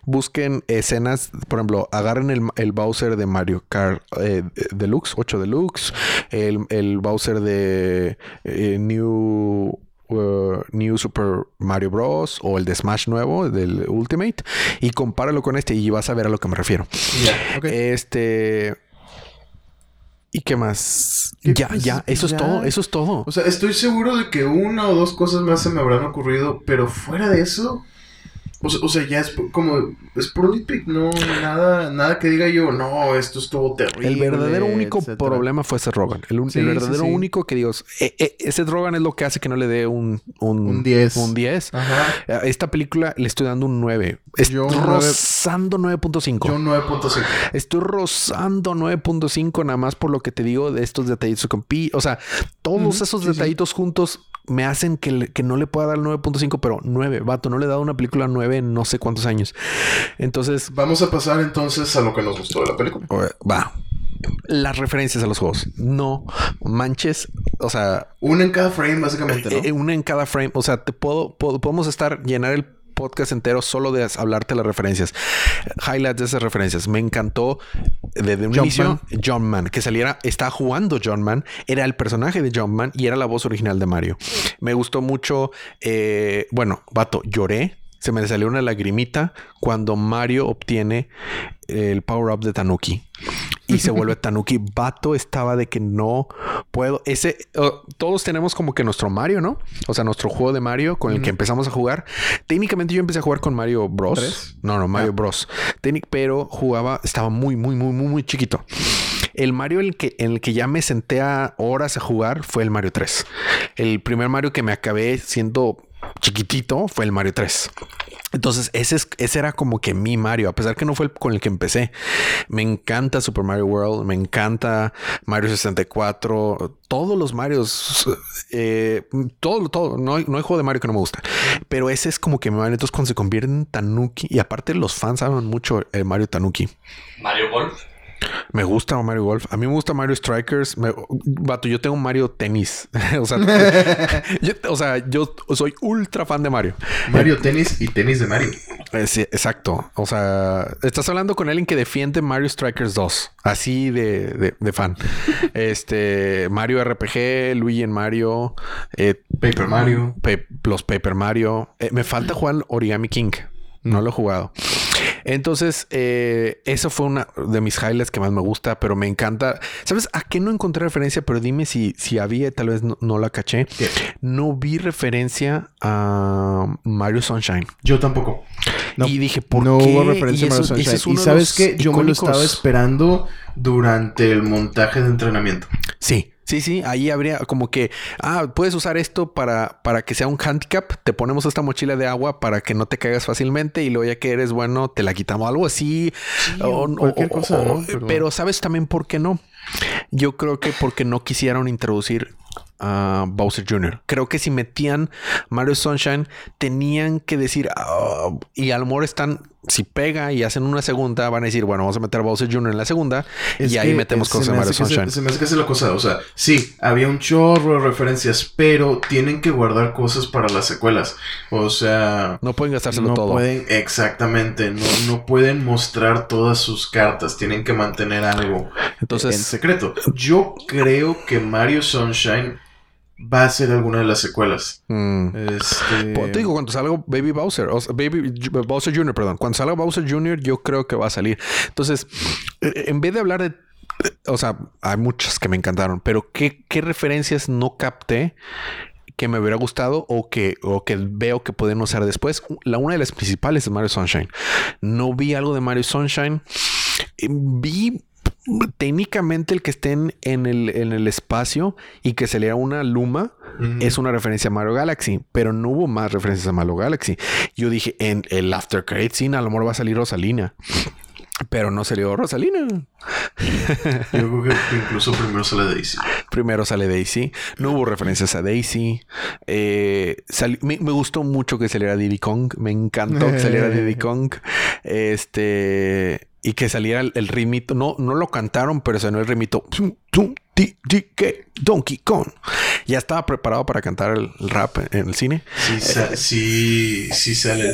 busquen escenas, por ejemplo, agarren el, el Bowser de Mario Kart eh, Deluxe, 8 Deluxe, el, el Bowser de eh, New uh, New Super Mario Bros. o el de Smash nuevo, del Ultimate, y compáralo con este y vas a ver a lo que me refiero. Este. ¿Y qué más? ¿Qué? Ya, Pues, ya, eso ya. es todo, eso es todo. O sea, estoy seguro de que una o dos cosas más se me habrán ocurrido, pero fuera de eso, o sea, o sea, ya es como, es puro nitpick, no, nada, nada que diga yo, no, esto estuvo terrible. El verdadero único etcétera. problema fue Seth Rogen. El, Sí, el sí, verdadero sí. único que digo, eh, eh, ese Rogen es lo que hace que no le dé un, un, Un 10. Un 10. Ajá. A Esta película le estoy dando un 9. Es Yo rozando 9.5. Yo 9.5. Estoy rozando 9.5 nada más por lo que te digo de estos detallitos con Pi. O sea, todos esos detallitos juntos me hacen que, que no le pueda dar el 9.5, pero 9, vato, no le he dado una película 9 no sé cuántos años. Entonces, Vamos a pasar entonces a lo que nos gustó de la película. va. Las referencias a los juegos. No manches. O sea, Una en cada frame, básicamente, ¿no? eh, una en cada frame. O sea, te puedo, puedo- podemos estar, llenar el podcast entero solo de hablarte de las referencias. Highlights de esas referencias. Me encantó desde un inicio John Man, que saliera, estaba jugando John Man, era el personaje de John Man y era la voz original de Mario. Me gustó mucho, eh, bueno, vato, lloré. Se me salió una lagrimita cuando Mario obtiene el power up de Tanuki y se vuelve Tanuki. Vato estaba de que no puedo. Ese oh, todos tenemos como que nuestro Mario, ¿no? O sea, nuestro juego de Mario con el que empezamos a jugar. Técnicamente yo empecé a jugar con Mario Bros. ¿Tres? No, no, Mario Bros. Técnic- pero jugaba, estaba muy, muy, muy, muy, muy chiquito. El Mario en el, que, en el que ya me senté a horas a jugar fue el Mario 3. El primer Mario que me acabé siendo chiquitito fue el Mario 3. Entonces, ese, es, ese era como que mi Mario, a pesar que no fue el con el que empecé. Me encanta Super Mario World, me encanta Mario 64, todos los Marios, eh, todo, todo. No hay, no juego de Mario que no me gusta, pero ese es como que mi Mario. Entonces, cuando se convierte en Tanuki, y aparte, los fans saben mucho el Mario Tanuki. Mario Golf. Me gusta Mario Golf. A mí me gusta Mario Strikers. Me, vato, yo tengo Mario Tenis. o, sea, yo, o sea, yo soy ultra fan de Mario. Mario Tenis y tenis de Mario. Eh, sí, exacto. O sea, estás hablando con alguien que defiende Mario Strikers 2. Así de, de- de fan. este, Mario RPG, Luigi en Mario, eh, Paper Mario. Los Paper Mario. Eh, me falta jugar Origami King. No lo he jugado. Entonces, eh, eso fue una de mis highlights que más me gusta, pero me encanta. ¿Sabes a qué no encontré referencia? Pero dime si, si había, tal vez no, no la caché. ¿Qué? No vi referencia a Mario Sunshine. Yo tampoco. No. y dije, ¿por no qué? hubo referencia a Mario eso- Sunshine. es y sabes que yo me lo estaba esperando durante el montaje de entrenamiento. Sí, sí, sí. Ahí habría como que, ah, puedes usar esto para, para que sea un handicap. Te ponemos esta mochila de agua para que no te caigas fácilmente y luego ya que eres bueno, te la quitamos. Algo así. o cualquier cosa, ¿no? Pero... Pero- sabes también por qué no. Yo creo que porque no quisieron introducir a Bowser Jr. Creo que si metían Mario Sunshine, tenían que decir, "Ah", y a lo mejor están, si pega y hacen una segunda, van a decir, bueno, vamos a meter a Bowser Jr. en la segunda Es y ahí metemos cosas Mario se- Sunshine. Se, me hace que es la cosa. O sea, sí, había un chorro de referencias, pero tienen que guardar cosas para las secuelas. O sea, No pueden gastárselo no todo. pueden, exactamente, no, no pueden mostrar todas sus cartas. Tienen que mantener algo Entonces, en secreto. Yo creo que Mario Sunshine va a ser alguna de las secuelas. mm, Este... Pues, te digo, cuando salga Baby Bowser, o sea, Baby Bowser Jr., perdón, cuando salga Bowser Jr., yo creo que va a salir. Entonces, eh, en vez de hablar de. O sea, hay muchas que me encantaron, pero ¿qué, qué referencias no capté que me hubiera gustado o que, o que veo que pueden usar después? La una de las principales es Mario Sunshine. No vi algo de Mario Sunshine. Eh, Vi técnicamente el que estén en el, en el espacio y que se lea una luma es una referencia a Mario Galaxy, pero no hubo más referencias a Mario Galaxy. Yo dije, en el After Credit Scene a lo mejor va a salir Rosalina. Pero no salió Rosalina. Yo creo que incluso primero sale Daisy. Primero sale Daisy. No hubo referencias a Daisy. Eh, me, me gustó mucho que saliera Diddy Kong. Me encantó que saliera Diddy Kong. Este. Y que saliera el, el ritmito. No, no lo cantaron, pero sonó el ritmito. Donkey Kong. Ya estaba preparado para cantar el, el rap en el cine. Sí, sa- sí, sí sale.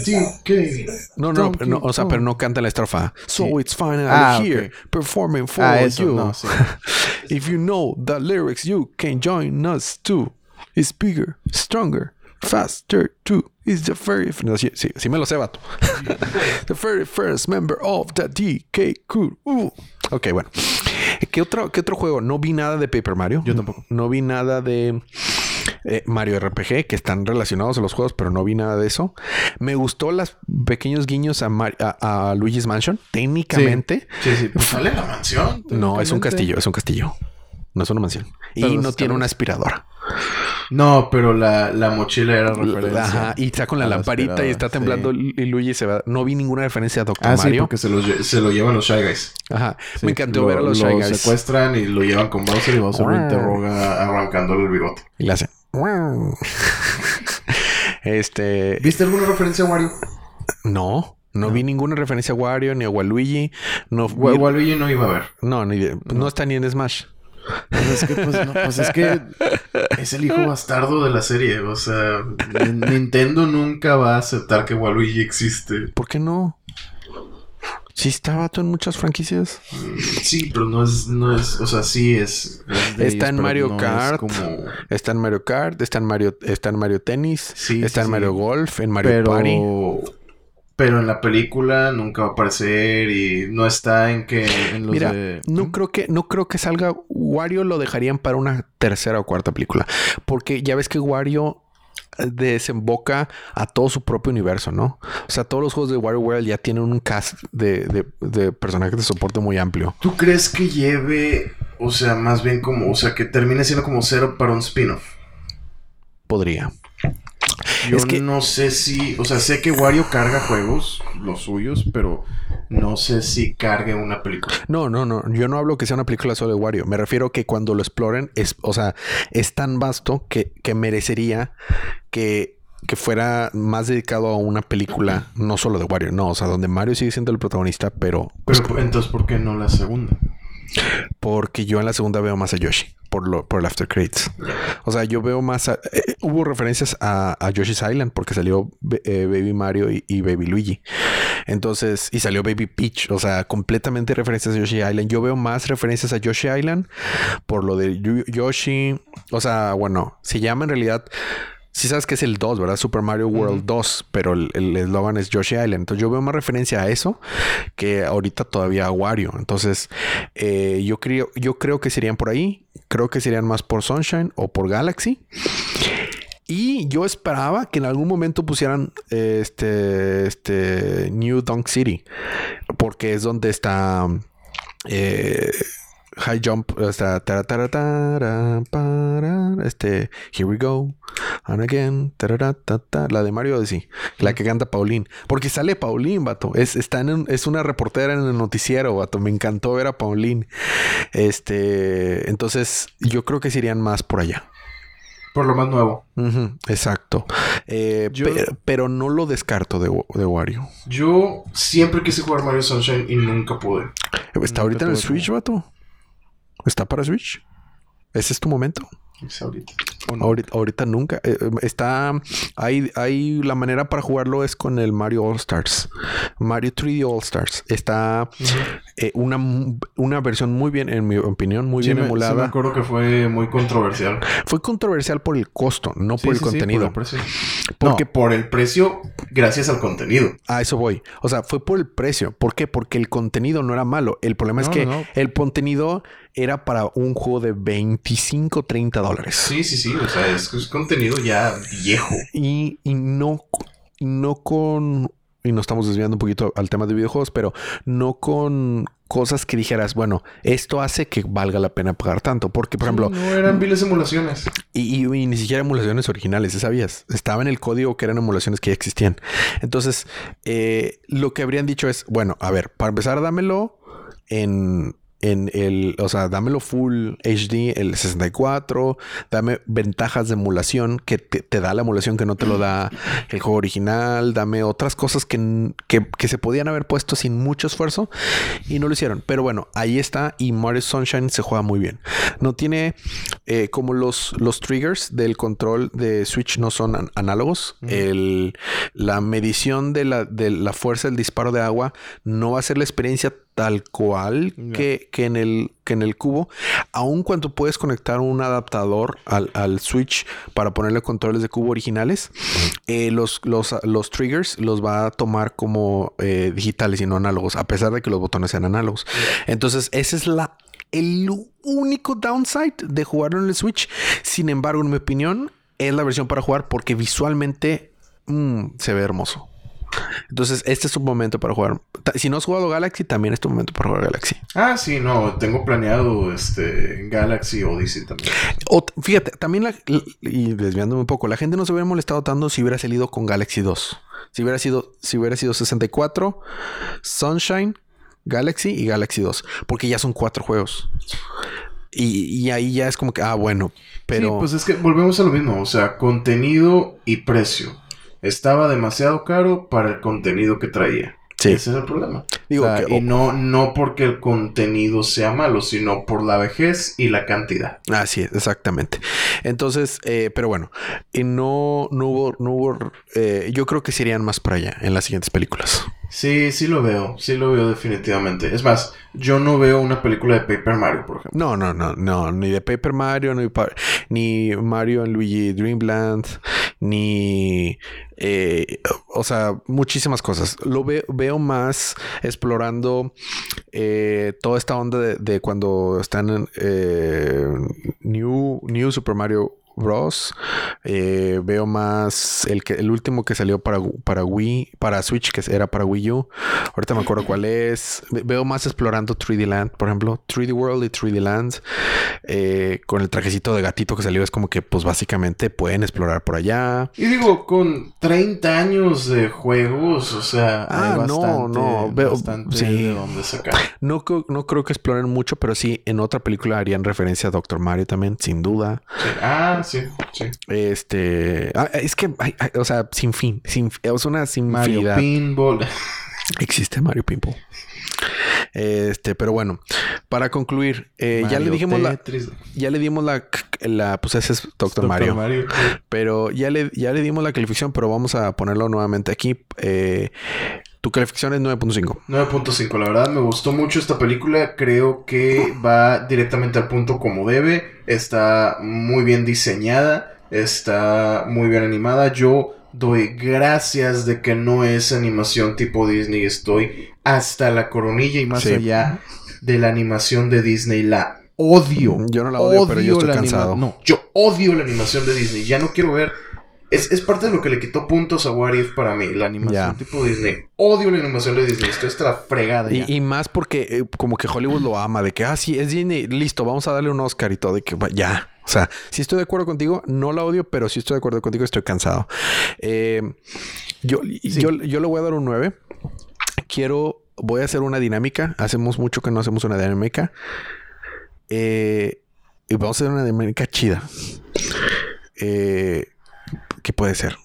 No, no, Donkey no, o sea, Kong. pero no canta la estrofa. So Sí. it's finally Ah, here, performing for Ah, eso, you. no, sí. If you know the lyrics, you can join us too. It's bigger, stronger, faster too. It's the very... No, sí, sí, sí me lo sé, vato. the very first member of the DK crew. Uh. Ok, bueno. ¿Qué otro, ¿Qué otro juego? No vi nada de Paper Mario. Yo tampoco. No vi nada de eh, Mario RPG, que están relacionados a los juegos, pero no vi nada de eso. Me gustó los pequeños guiños a, Mar- a, a Luigi's Mansion. Técnicamente, Sí, sí. Pues sale la mansión. no, es un castillo, es un castillo. No es una mansión. Pero y no tiene una aspiradora. No, pero la, la mochila era referencia. Ajá. Y está con la lamparita y está temblando sí. y Luigi se va. No vi ninguna referencia a Doctor Ah, sí, Mario. porque se lo, se lo llevan los Shy Guys. Ajá. Sí, Me encantó lo- ver a los Shy Lo Guys. secuestran y lo llevan con Bowser y Bowser lo interroga arrancándole el bigote. Y le hace. este. ¿Viste alguna referencia a Wario? No. No, vi ninguna referencia a Wario ni a Waluigi. No, Waluigi no iba a ver. no, ni de- no está ni en Smash. Pues es que, pues, no, pues es que es el hijo bastardo de la serie. O sea, Nintendo nunca va a aceptar que Waluigi existe. ¿Por qué no? Sí está vato en muchas franquicias. Sí, pero no es, no es, o sea, sí es. es de Está en Mario no es Kart. como, Está en Mario Kart, está en Mario, está en Mario Tennis, Sí, está sí, en Mario sí. Golf, en Mario pero, Party. Pero en la película nunca va a aparecer y no está en que en los Mira, de- no creo que no creo que salga Wario lo dejarían para una tercera o cuarta película, porque ya ves que Wario eh, desemboca a todo su propio universo, ¿no? O sea, todos los juegos de Wario World ya tienen un cast de, de- de personajes de soporte muy amplio. ¿Tú crees que lleve, o sea, más bien como, o sea, que termine siendo como cero para un spin-off? Podría. Yo Es que- no sé si, o sea, sé que Wario carga juegos, los suyos, pero no sé si cargue una película. No, no, no. Yo no hablo que sea una película solo de Wario. Me refiero que cuando lo exploren, es, o sea, es tan vasto que, que merecería que, que fuera más dedicado a una película, no solo de Wario, no, o sea, donde Mario sigue siendo el protagonista, pero Pero entonces, ¿por qué no la segunda? porque yo en la segunda veo más a Yoshi por lo por el After Credits. O sea, yo veo más a, eh, hubo referencias a, a Yoshi's Island porque salió eh, Baby Mario y, y Baby Luigi. Entonces, y salió Baby Peach, o sea, completamente referencias a Yoshi Island. Yo veo más referencias a Yoshi Island por lo de Yoshi, o sea, bueno, se llama en realidad Sí sabes que es el 2, ¿verdad? Super Mario World 2, pero el el eslogan es Yoshi Island. Entonces yo veo más referencia a eso que ahorita todavía a Wario. Entonces eh, yo, creo, yo creo que serían por ahí. Creo que serían más por Sunshine o por Galaxy. Y yo esperaba que en algún momento pusieran eh, este, este New Dunk City. Porque es donde está... eh, High Jump, hasta tara, tara, tara, para, este, Here we go, and again, la de Mario Odyssey, la que canta Paulín, porque sale Paulín, vato, es, está en un- es una reportera en el noticiero, vato, me encantó ver a Paulín, este, entonces yo creo que se irían más por allá. Por lo más nuevo. Exacto, Eh, Yo- pero, pero no lo descarto de, de Wario. Yo siempre quise jugar Mario Sunshine y nunca pude. ¿Está Nunca ahorita en el Switch, vato? ¿Está para Switch? ¿Ese es tu momento? Es ahorita. Ahorita, ahorita nunca. Eh, eh, está. Hay, hay. La manera para jugarlo es con el Mario All Stars. Mario 3D All Stars. Está eh, una, una versión muy bien, en mi opinión, muy Sí bien me, sí emulada. me acuerdo que fue muy controversial. Fue controversial por el costo, no Sí, por el contenido. por el precio. Porque- No, por el precio, gracias al contenido. A eso voy. O sea, fue por el precio. ¿Por qué? Porque el contenido no era malo. El problema es que no. el contenido era para un juego de 25, 30 dólares. Sí, sí, sí. O sea, es, es contenido ya viejo. y, y no, no con, y nos estamos desviando un poquito al tema de videojuegos, pero no con cosas que dijeras, bueno, esto hace que valga la pena pagar tanto, porque por ejemplo, No eran viles emulaciones. y, y- y ni siquiera emulaciones originales, ¿sí ¿sabías? Estaba en el código que eran emulaciones que ya existían. Entonces, eh, lo que habrían dicho es, bueno, a ver, para empezar, dámelo en, en el, o sea, dámelo full HD, el 64, dame ventajas de emulación que te, te da la emulación que no te lo da el juego original, dame otras cosas que, que, que se podían haber puesto sin mucho esfuerzo y no lo hicieron. Pero bueno, ahí está y Mario Sunshine se juega muy bien. No tiene eh, como los, los triggers del control de Switch no son an- análogos. El, la medición de la, de la fuerza del disparo de agua no va a ser la experiencia tal cual que, que en el, que en el cubo. Aun cuando puedes conectar un adaptador al, al Switch para ponerle controles de cubo originales, eh, los, los, los triggers los va a tomar como eh, digitales y no análogos, a pesar de que los botones sean análogos. Entonces, esa es la el único downside de jugarlo en el Switch. Sin embargo, en mi opinión, es la versión para jugar porque visualmente mm, se ve hermoso. Entonces, este es tu momento para jugar. Si no has jugado Galaxy, también es tu momento para jugar Galaxy. Ah, sí, no, tengo planeado este Galaxy Odyssey también. O, fíjate, también la, y desviándome un poco, la gente no se hubiera molestado tanto si hubiera salido con Galaxy 2. Si hubiera sido, si hubiera sido 64, Sunshine, Galaxy y Galaxy 2. Porque ya son cuatro juegos. Y, y ahí ya es como que, ah, bueno, pero. Sí, pues es que volvemos a lo mismo, o sea, contenido y precio. Estaba demasiado caro para el contenido que traía. Sí. Ese es el problema. Digo O sea, que- y no, no porque el contenido sea malo, sino por la vejez y la cantidad. Así es, exactamente. Entonces, eh, pero bueno, y no, no hubo, no hubo, eh, yo creo que se irían más para allá en las siguientes películas. Sí, sí lo veo, sí lo veo definitivamente. Es más, yo no veo una película de Paper Mario, por ejemplo. No, no, no, no, ni de Paper Mario, ni, ni Mario en Luigi Dreamland, ni, eh, o sea, muchísimas cosas. Lo ve- veo más explorando eh, toda esta onda de, de cuando están en eh, New, New Super Mario Bros. Eh, veo más el que el último que salió para, para Wii, para Switch, que era para Wii U. Ahorita me acuerdo cuál es. Ve- Veo más explorando 3D Land, por ejemplo, 3D World y 3D Land. eh, con el trajecito de gatito que salió, es como que, pues básicamente pueden explorar por allá. Y digo, con 30 años de juegos, o sea, Ah, hay no, bastante, no, veo- bastante sí. de dónde sacar. No, creo- no creo que exploren mucho, pero sí en otra película harían referencia a Doctor Mario también, sin duda. Sí. Ah, sí, sí. Este, ah, es que, ay, ay, o sea, sin fin, sin, es una sin Mario finidad. Pinball. Existe Mario Pimple. Este, pero bueno, para concluir, eh, ya le dijimos la, ya le dimos la, la, pues ese es Doctor, Mario, pero ya le, ya le dimos la calificación, pero vamos a ponerlo nuevamente aquí. Eh, tu calificación es 9.5. 9.5, la verdad me gustó mucho esta película, creo que va directamente al punto como debe, está muy bien diseñada, está muy bien animada, yo doy gracias de que no es animación tipo Disney, estoy hasta la coronilla y más Sí. allá de la animación de Disney, la odio. Yo no la odio, pero yo estoy cansado. No, yo odio la animación de Disney, ya no quiero ver... Es, es parte de lo que le quitó puntos a What If para mí, la animación tipo Disney. Odio la animación de Disney, estoy hasta la fregada ya. Y, más porque eh, como que Hollywood lo ama, de que, ah, sí, es Disney, listo, vamos a darle un Oscar y todo, de que ya. O sea, si estoy de acuerdo contigo, no la odio, pero si estoy de acuerdo contigo, estoy cansado. Eh, yo, yo, yo le voy a dar un 9. Quiero, voy a hacer una dinámica. Hacemos mucho que no hacemos una dinámica. Eh, y vamos a hacer una dinámica chida. Eh, ¿Qué puede ser?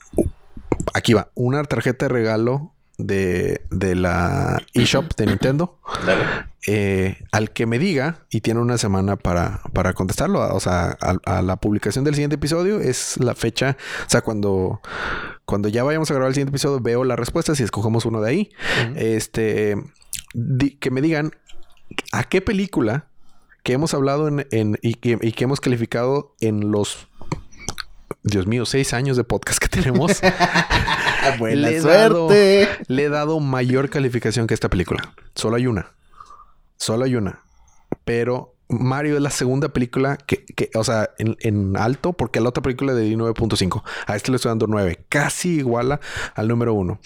Aquí va, una tarjeta de regalo de, de la eShop de Nintendo. Dale. eh, al que me diga y tiene una semana para, para contestarlo, o sea, a, a la publicación del siguiente episodio es la fecha, o sea, cuando, cuando ya vayamos a grabar el siguiente episodio veo las respuestas y escogemos uno de ahí. Este, di- que me digan a qué película que hemos hablado en, en- y, que, y que hemos calificado en los, Dios mío, seis años de podcast que tenemos. Buena Le dado- suerte. Le he dado mayor calificación que esta película. Solo hay una. Solo hay una. Pero Mario es la segunda película que, que o sea, en, en alto, porque a la otra película le di 9.5. A este le estoy dando 9. Casi iguala al número uno.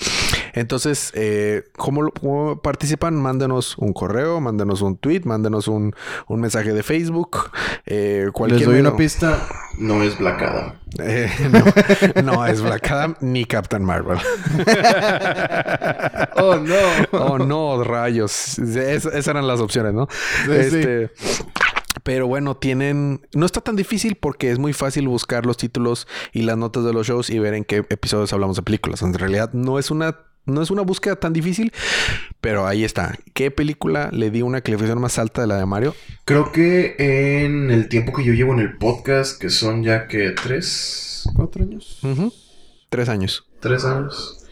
Entonces, eh, ¿cómo, cómo participan? Mándenos un correo, mándenos un tweet, mándenos un, un mensaje de Facebook. Eh, cualquier Les doy medio- una pista. No es Black Adam. Eh, no, no es Black Adam ni Captain Marvel. Oh, no. Oh, no, rayos. Es- esas eran las opciones, ¿no? Sí, Este, Pero bueno, tienen... No está tan difícil porque es muy fácil buscar los títulos y las notas de los shows y ver en qué episodios hablamos de películas. En realidad no es una... No es una búsqueda tan difícil, pero ahí está. ¿Qué película le di una calificación más alta de la de Mario? Creo que en el tiempo que yo llevo en el podcast, que son ya que tres, cuatro años. Tres años. tres años.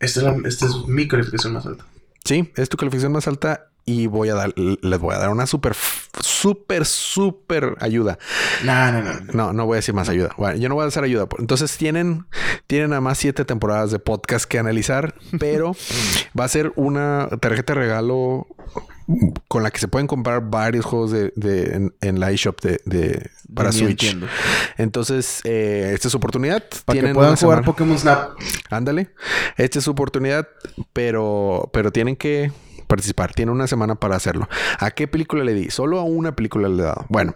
Esta es, la- esta es mi calificación más alta. Sí, es tu calificación más alta y voy a dar, les voy a dar una súper, súper, súper ayuda. No, no, no. No, no voy a decir más ayuda. Bueno, yo no voy a hacer ayuda. Entonces tienen, tienen nada más siete temporadas de podcast que analizar, pero va a ser una tarjeta de regalo con la que se pueden comprar varios juegos de, de- en, en la eShop de, de- para Ni Switch. entiendo. Entonces, eh, esta es su oportunidad. Para que Tienen puedan una jugar. Pokémon Snap. Ándale. Esta es su oportunidad, pero, pero tienen que participar. Tienen una semana para hacerlo. ¿A qué película le di? Solo a una película le he dado. Bueno.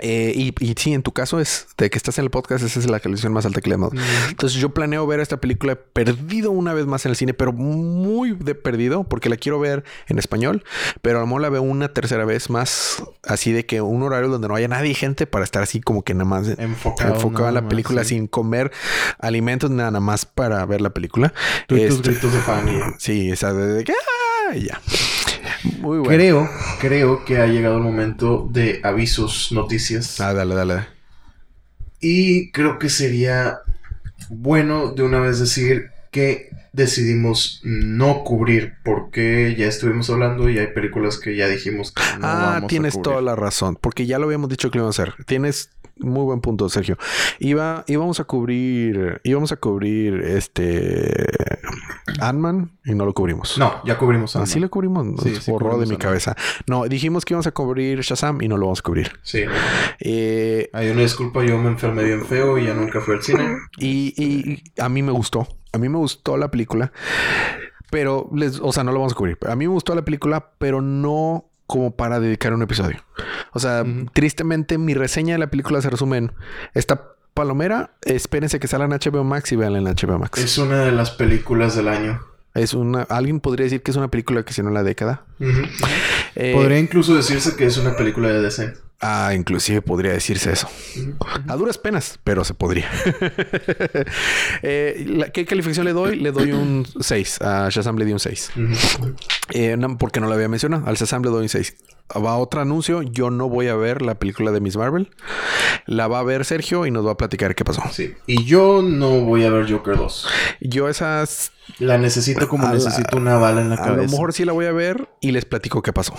eh, y, y sí, en tu caso es de que estás en el podcast, esa es la calificación más alta que le hemos. Entonces yo planeo ver esta película perdido una vez más en el cine, pero muy de perdido, porque la quiero ver en español, pero a lo mejor la veo una tercera vez más, así de que un horario donde no haya nadie gente para estar así como que nada más Enfocado enfocado en la más, película sí. sin comer alimentos nada más para ver la película. Este, gritos de fan. y- sí, esa de, de que ¡ah! y ya. Muy bueno. Creo, creo que ha llegado el momento de avisos, noticias. Ah, dale, dale. Y creo que sería bueno de una vez decir que decidimos no cubrir porque ya estuvimos hablando y hay películas que ya dijimos que no ah, vamos tienes a cubrir. toda la razón, porque ya lo habíamos dicho que lo íbamos a hacer. Tienes muy buen punto, Sergio. Iba, íbamos a cubrir, íbamos a cubrir este Ant-Man y no lo cubrimos. No, ya cubrimos Así Ant-Man. lo cubrimos, Sí, se sí borró de mi cabeza. No, dijimos que íbamos a cubrir Shazam y no lo vamos a cubrir. Sí. Eh, Hay una disculpa, yo me enfermé bien feo y ya nunca fui al cine. Y, y a mí me gustó. A mí me gustó la película. Pero, les, o sea, no lo vamos a cubrir. A mí me gustó la película, pero no como para dedicar un episodio. O sea, tristemente mi reseña de la película se resume en esta palomera. Espérense que salga en HBO Max y veanla en HBO Max. Es, Es una de las películas del año. una... Alguien podría decir que es una película que si no la década. Eh, Podría incluso decirse que es una película de DC. Ah, inclusive podría decirse eso. A duras penas, pero se podría. Eh, la- ¿Qué calificación le doy? Le doy un 6. A Shazam le di un 6. Ujú. Eh, no, porque no la había mencionado. Al Shazam le doy un 6. Va otro anuncio. Yo no voy a ver la película de Miss Marvel. La va a ver Sergio y nos va a platicar qué pasó. Sí. Y yo no voy a ver Joker 2. Yo esas... La necesito como A la- necesito una bala en la A cabeza. lo mejor sí la voy a ver y les platico qué pasó.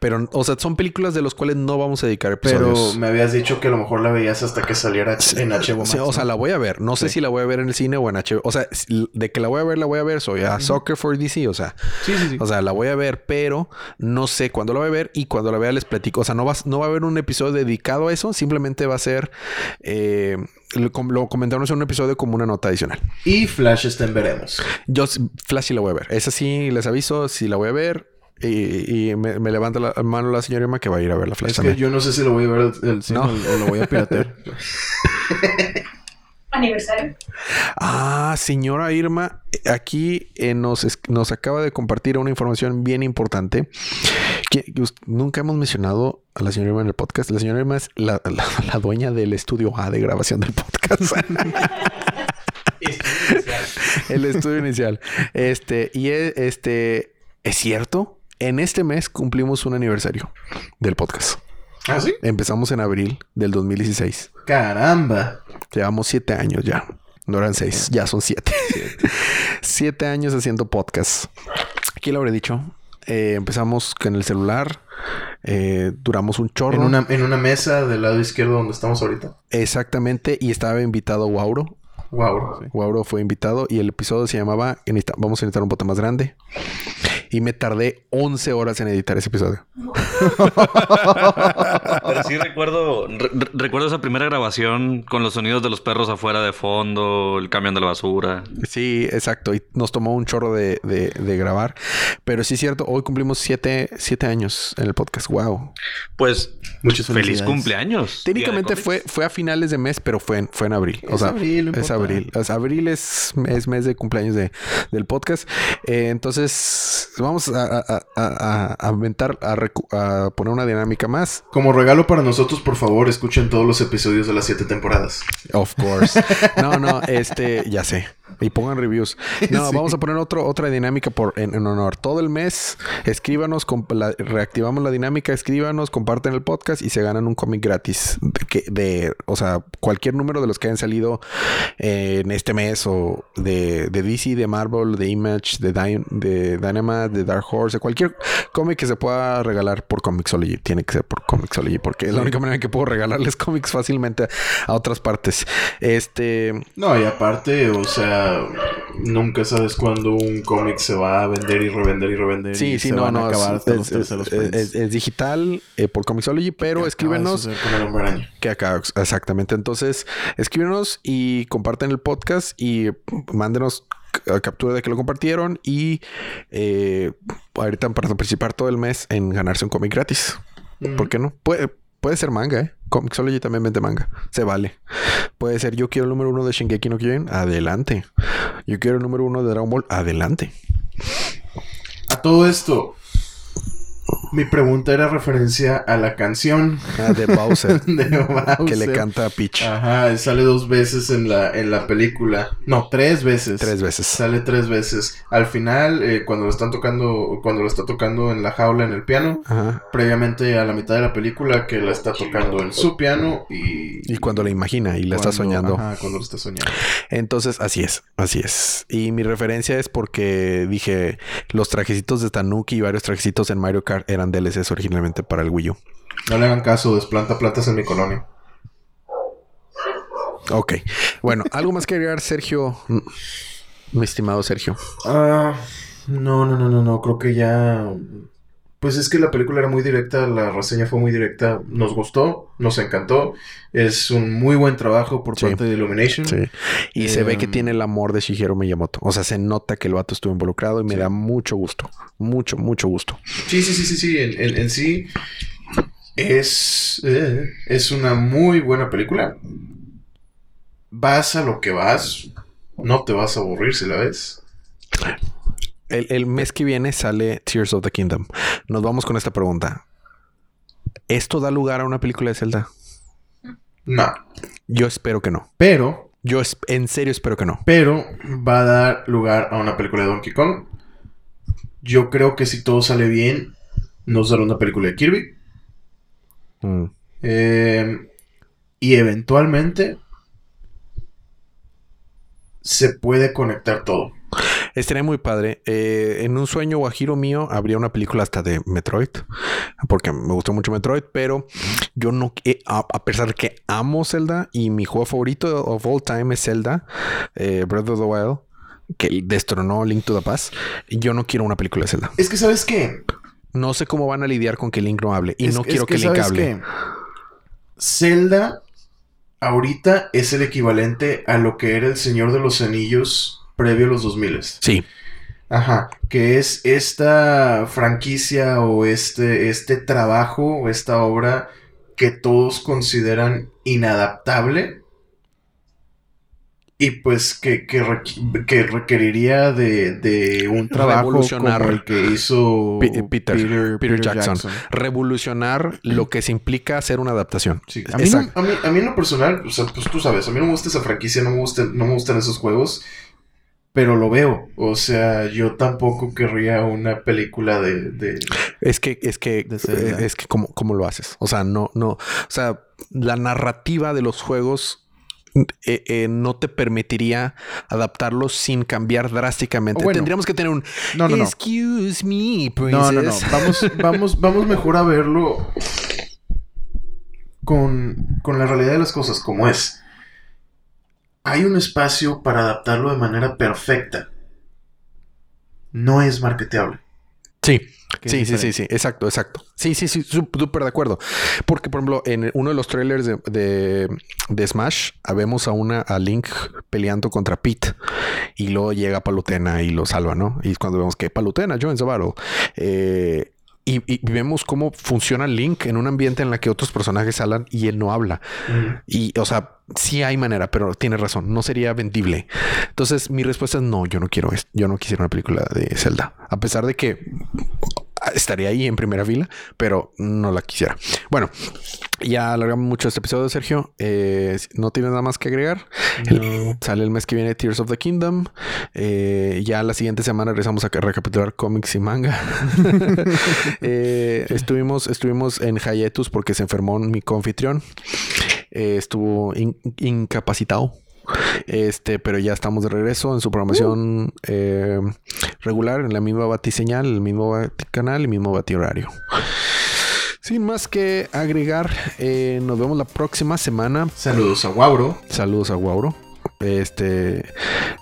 Pero, o sea, son películas de las cuales no vamos a dedicar Pero episodios. me habías dicho que a lo mejor la veías hasta que saliera en HBO Max. Sí, o sea, la voy a ver. No sé si la voy a ver en el cine o en HBO. O sea, de que la voy a ver, la voy a ver. Soy a Soccer for DC. O sea, Sí, sí, sí. o sea, la voy a ver, pero no sé cuándo la voy a ver y cuando la vea les platico. O sea, no va, no va a haber un episodio dedicado a eso. Simplemente va a ser, eh, lo, lo comentamos en un episodio como una nota adicional. Y Flash está en veremos. Yo Flash sí la voy a ver. Esa sí les aviso si la voy a ver. Y, y me, me levanta la mano la señora Irma que va a ir a ver la Flash Es que también. yo no sé si lo voy a ver el, el No. o, o lo voy a piratear. Aniversario. Ah, señora Irma, aquí eh, nos, nos acaba de compartir una información bien importante. Que, que nunca hemos mencionado a la señora Irma en el podcast. La señora Irma es la, la- la dueña del estudio A de grabación del podcast. el estudio inicial. Este, y e- este, es cierto, en este mes cumplimos un aniversario del podcast. ¿Ah, sí? Empezamos en abril del 2016. Caramba. Llevamos siete años ya. No eran seis, ya son siete. siete años haciendo podcast. Aquí lo habré dicho. Eh, empezamos con el celular. eh, duramos un chorro. En una, en una mesa del lado izquierdo donde estamos ahorita. Exactamente. Y estaba invitado Wauro. Wow. Wauro fue invitado. Y el episodio se llamaba Vamos a necesitar un bote más grande. Y me tardé 11 horas en editar ese episodio. Pero sí recuerdo, re- re- recuerdo esa primera grabación con los sonidos de los perros afuera de fondo, el camión de la basura. Sí, exacto. Y nos tomó un chorro de, de- de grabar. Pero sí es cierto, hoy cumplimos siete, siete años en el podcast. Wow. Pues Muchas feliz cumpleaños. Técnicamente fue, fue a finales de mes, pero fue en, fue en abril. O Es sea, abril, es abril. O sea, abril es, es mes de cumpleaños de, del podcast. Eh, entonces, vamos a, a, a, poner una dinámica más. Como regalo para nosotros, por favor, escuchen todos los episodios de las siete temporadas. Of course. No, no, este, ya sé. Y pongan reviews. No, Sí. vamos a poner otro, otra dinámica por, en, en honor. Todo el mes, escríbanos, la- reactivamos la dinámica, escríbanos, comparten el podcast y se ganan un cómic gratis. De, que, de, o sea, cualquier número de los que hayan salido eh, en este mes o de, de DC, de Marvel, de Image, de, Dy- de Dynamite, De Dark Horse, de cualquier cómic que se pueda regalar por Comixology. Tiene que ser por Comixology porque es la única manera en que puedo regalarles cómics fácilmente a otras partes. Este. No, y aparte, o sea, nunca sabes cuándo un cómic se va a vender y revender y revender. Sí, y sí, se no, van a no. acabar Es, hasta es- terceros es- prints. es- es digital eh, por Comixology, pero de escríbenos. Que acá, exactamente. Entonces, escríbenos y comparten el podcast y mándenos captura de que lo compartieron y eh, ahorita para participar todo el mes en ganarse un cómic gratis. ¿Por qué no? Puede, puede ser manga, ¿eh? Comixology también vende manga. Se vale. Puede ser yo quiero el número uno de Shingeki no Kyojin. Adelante. Yo quiero el número uno de Dragon Ball. Adelante. A todo esto, mi pregunta era referencia a la canción Ah, de Bowser. de Bowser. que le canta a Peach. Ajá, sale dos veces en la, en la película. No, tres veces. Tres veces. Sale tres veces. Al final, eh, cuando lo están tocando, cuando lo está tocando en la jaula en el piano, Ajá. previamente a la mitad de la película que la está tocando en su piano y... Y cuando la imagina y la está soñando. Ajá, cuando lo está soñando. Entonces, así es, así es. Y mi referencia es porque dije, los trajecitos de Tanuki y varios trajecitos en Mario Kart eran DLCs originalmente para el Wii U. No le hagan caso, desplanta plantas en mi colonia. Ok. Bueno, ¿algo más que agregar, Sergio? Mi estimado Sergio. Ah, no, no, no, no, no, creo que ya... Pues es que la película era muy directa, la reseña fue muy directa, nos gustó, nos encantó, es un muy buen trabajo por Sí. parte de Illumination. Sí. Y se ve que Em. tiene el amor de Shigeru Miyamoto. O sea, se nota que el vato estuvo involucrado y me Sí. da mucho gusto. Mucho, mucho gusto. Sí, sí, sí, sí, sí. En, en- en sí es, eh, es una muy buena película. Vas a lo que vas. No te vas a aburrir si la ves. El, el mes que viene sale Tears of the Kingdom. Nos vamos con esta pregunta. ¿Esto da lugar a una película de Zelda? No. Yo espero que no. Pero, Yo es- en serio espero que no. pero va a dar lugar a una película de Donkey Kong. Yo creo que si todo sale bien, nos dará una película de Kirby. Mm. Eh, y eventualmente se puede conectar todo. Estaría muy padre. Eh, en un sueño guajiro mío habría una película hasta de Metroid, porque me gustó mucho Metroid, pero yo no, eh, a, a pesar de que amo Zelda y mi juego favorito of all time es Zelda, eh, Breath of the Wild, que destronó Link to the Past, yo no quiero una película de Zelda. Es que, ¿sabes qué? No sé cómo van a lidiar con que Link no hable y Es- no es quiero que, Link ¿sabes hable. qué? Zelda ahorita es el equivalente a lo que era el Señor de los Anillos previo a los 2000. Sí, Ajá, que es esta franquicia o este, este trabajo o esta obra que todos consideran inadaptable y pues que, que, requ- que requeriría de, de un trabajo Revolucionar. como el que hizo Peter- Peter Jackson. revolucionar lo que se implica hacer una adaptación. Sí, a, mí no- a, mí, a mí en lo personal, o sea, pues tú sabes, a mí no me gusta esa franquicia, no me, gusta, no me gustan esos juegos, pero lo veo. O sea, yo tampoco querría una película de... de- Es que, es que, eh, es que cómo, cómo lo haces. O sea, no, no. O sea, la narrativa de los juegos eh, eh, no te permitiría adaptarlos sin cambiar drásticamente. Bueno. Tendríamos que tener un No, no, no. Excuse me, No, no, no. princess". Vamos, vamos, vamos mejor a verlo con, con la realidad de las cosas como es. Hay un espacio para adaptarlo de manera perfecta. No es marketeable. Sí. Sí, sí, sí, sí, exacto, exacto. Sí, sí, sí, súper de acuerdo. Porque, por ejemplo, en uno de los trailers de, de, de Smash, vemos a una a Link peleando contra Pete y luego llega Palutena y lo salva, ¿no? Y es cuando vemos que Palutena joins the battle. Eh, y, y vemos cómo funciona Link en un ambiente en la que otros personajes hablan y él no habla. Mm. Y, o sea, sí hay manera, pero tiene razón, no sería vendible. Entonces, mi respuesta es no, yo no quiero esto. Yo no quisiera una película de Zelda. A pesar de que estaría ahí en primera fila, pero no la quisiera. Bueno, ya alargamos mucho este episodio, Sergio. Eh, no tienes nada más que agregar. Sale el mes que viene Tears of the Kingdom. Eh, ya la siguiente semana regresamos a recapitular cómics y manga. Eh, estuvimos, estuvimos en Hayetus porque se enfermó mi confitrión. Estuvo in- incapacitado. Este, pero ya estamos de regreso en su programación eh, regular, en la misma batiseñal, el mismo canal, el mismo horario. Sin más que agregar, eh, nos vemos la próxima semana. Saludos a Guauro. Saludos a Guauro. Este,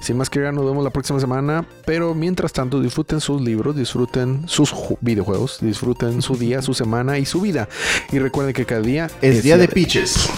sin más que agregar, nos vemos la próxima semana. Pero mientras tanto, disfruten sus libros, disfruten sus videojuegos, disfruten su día, su semana y su vida. Y recuerden que cada día es, día de pitches.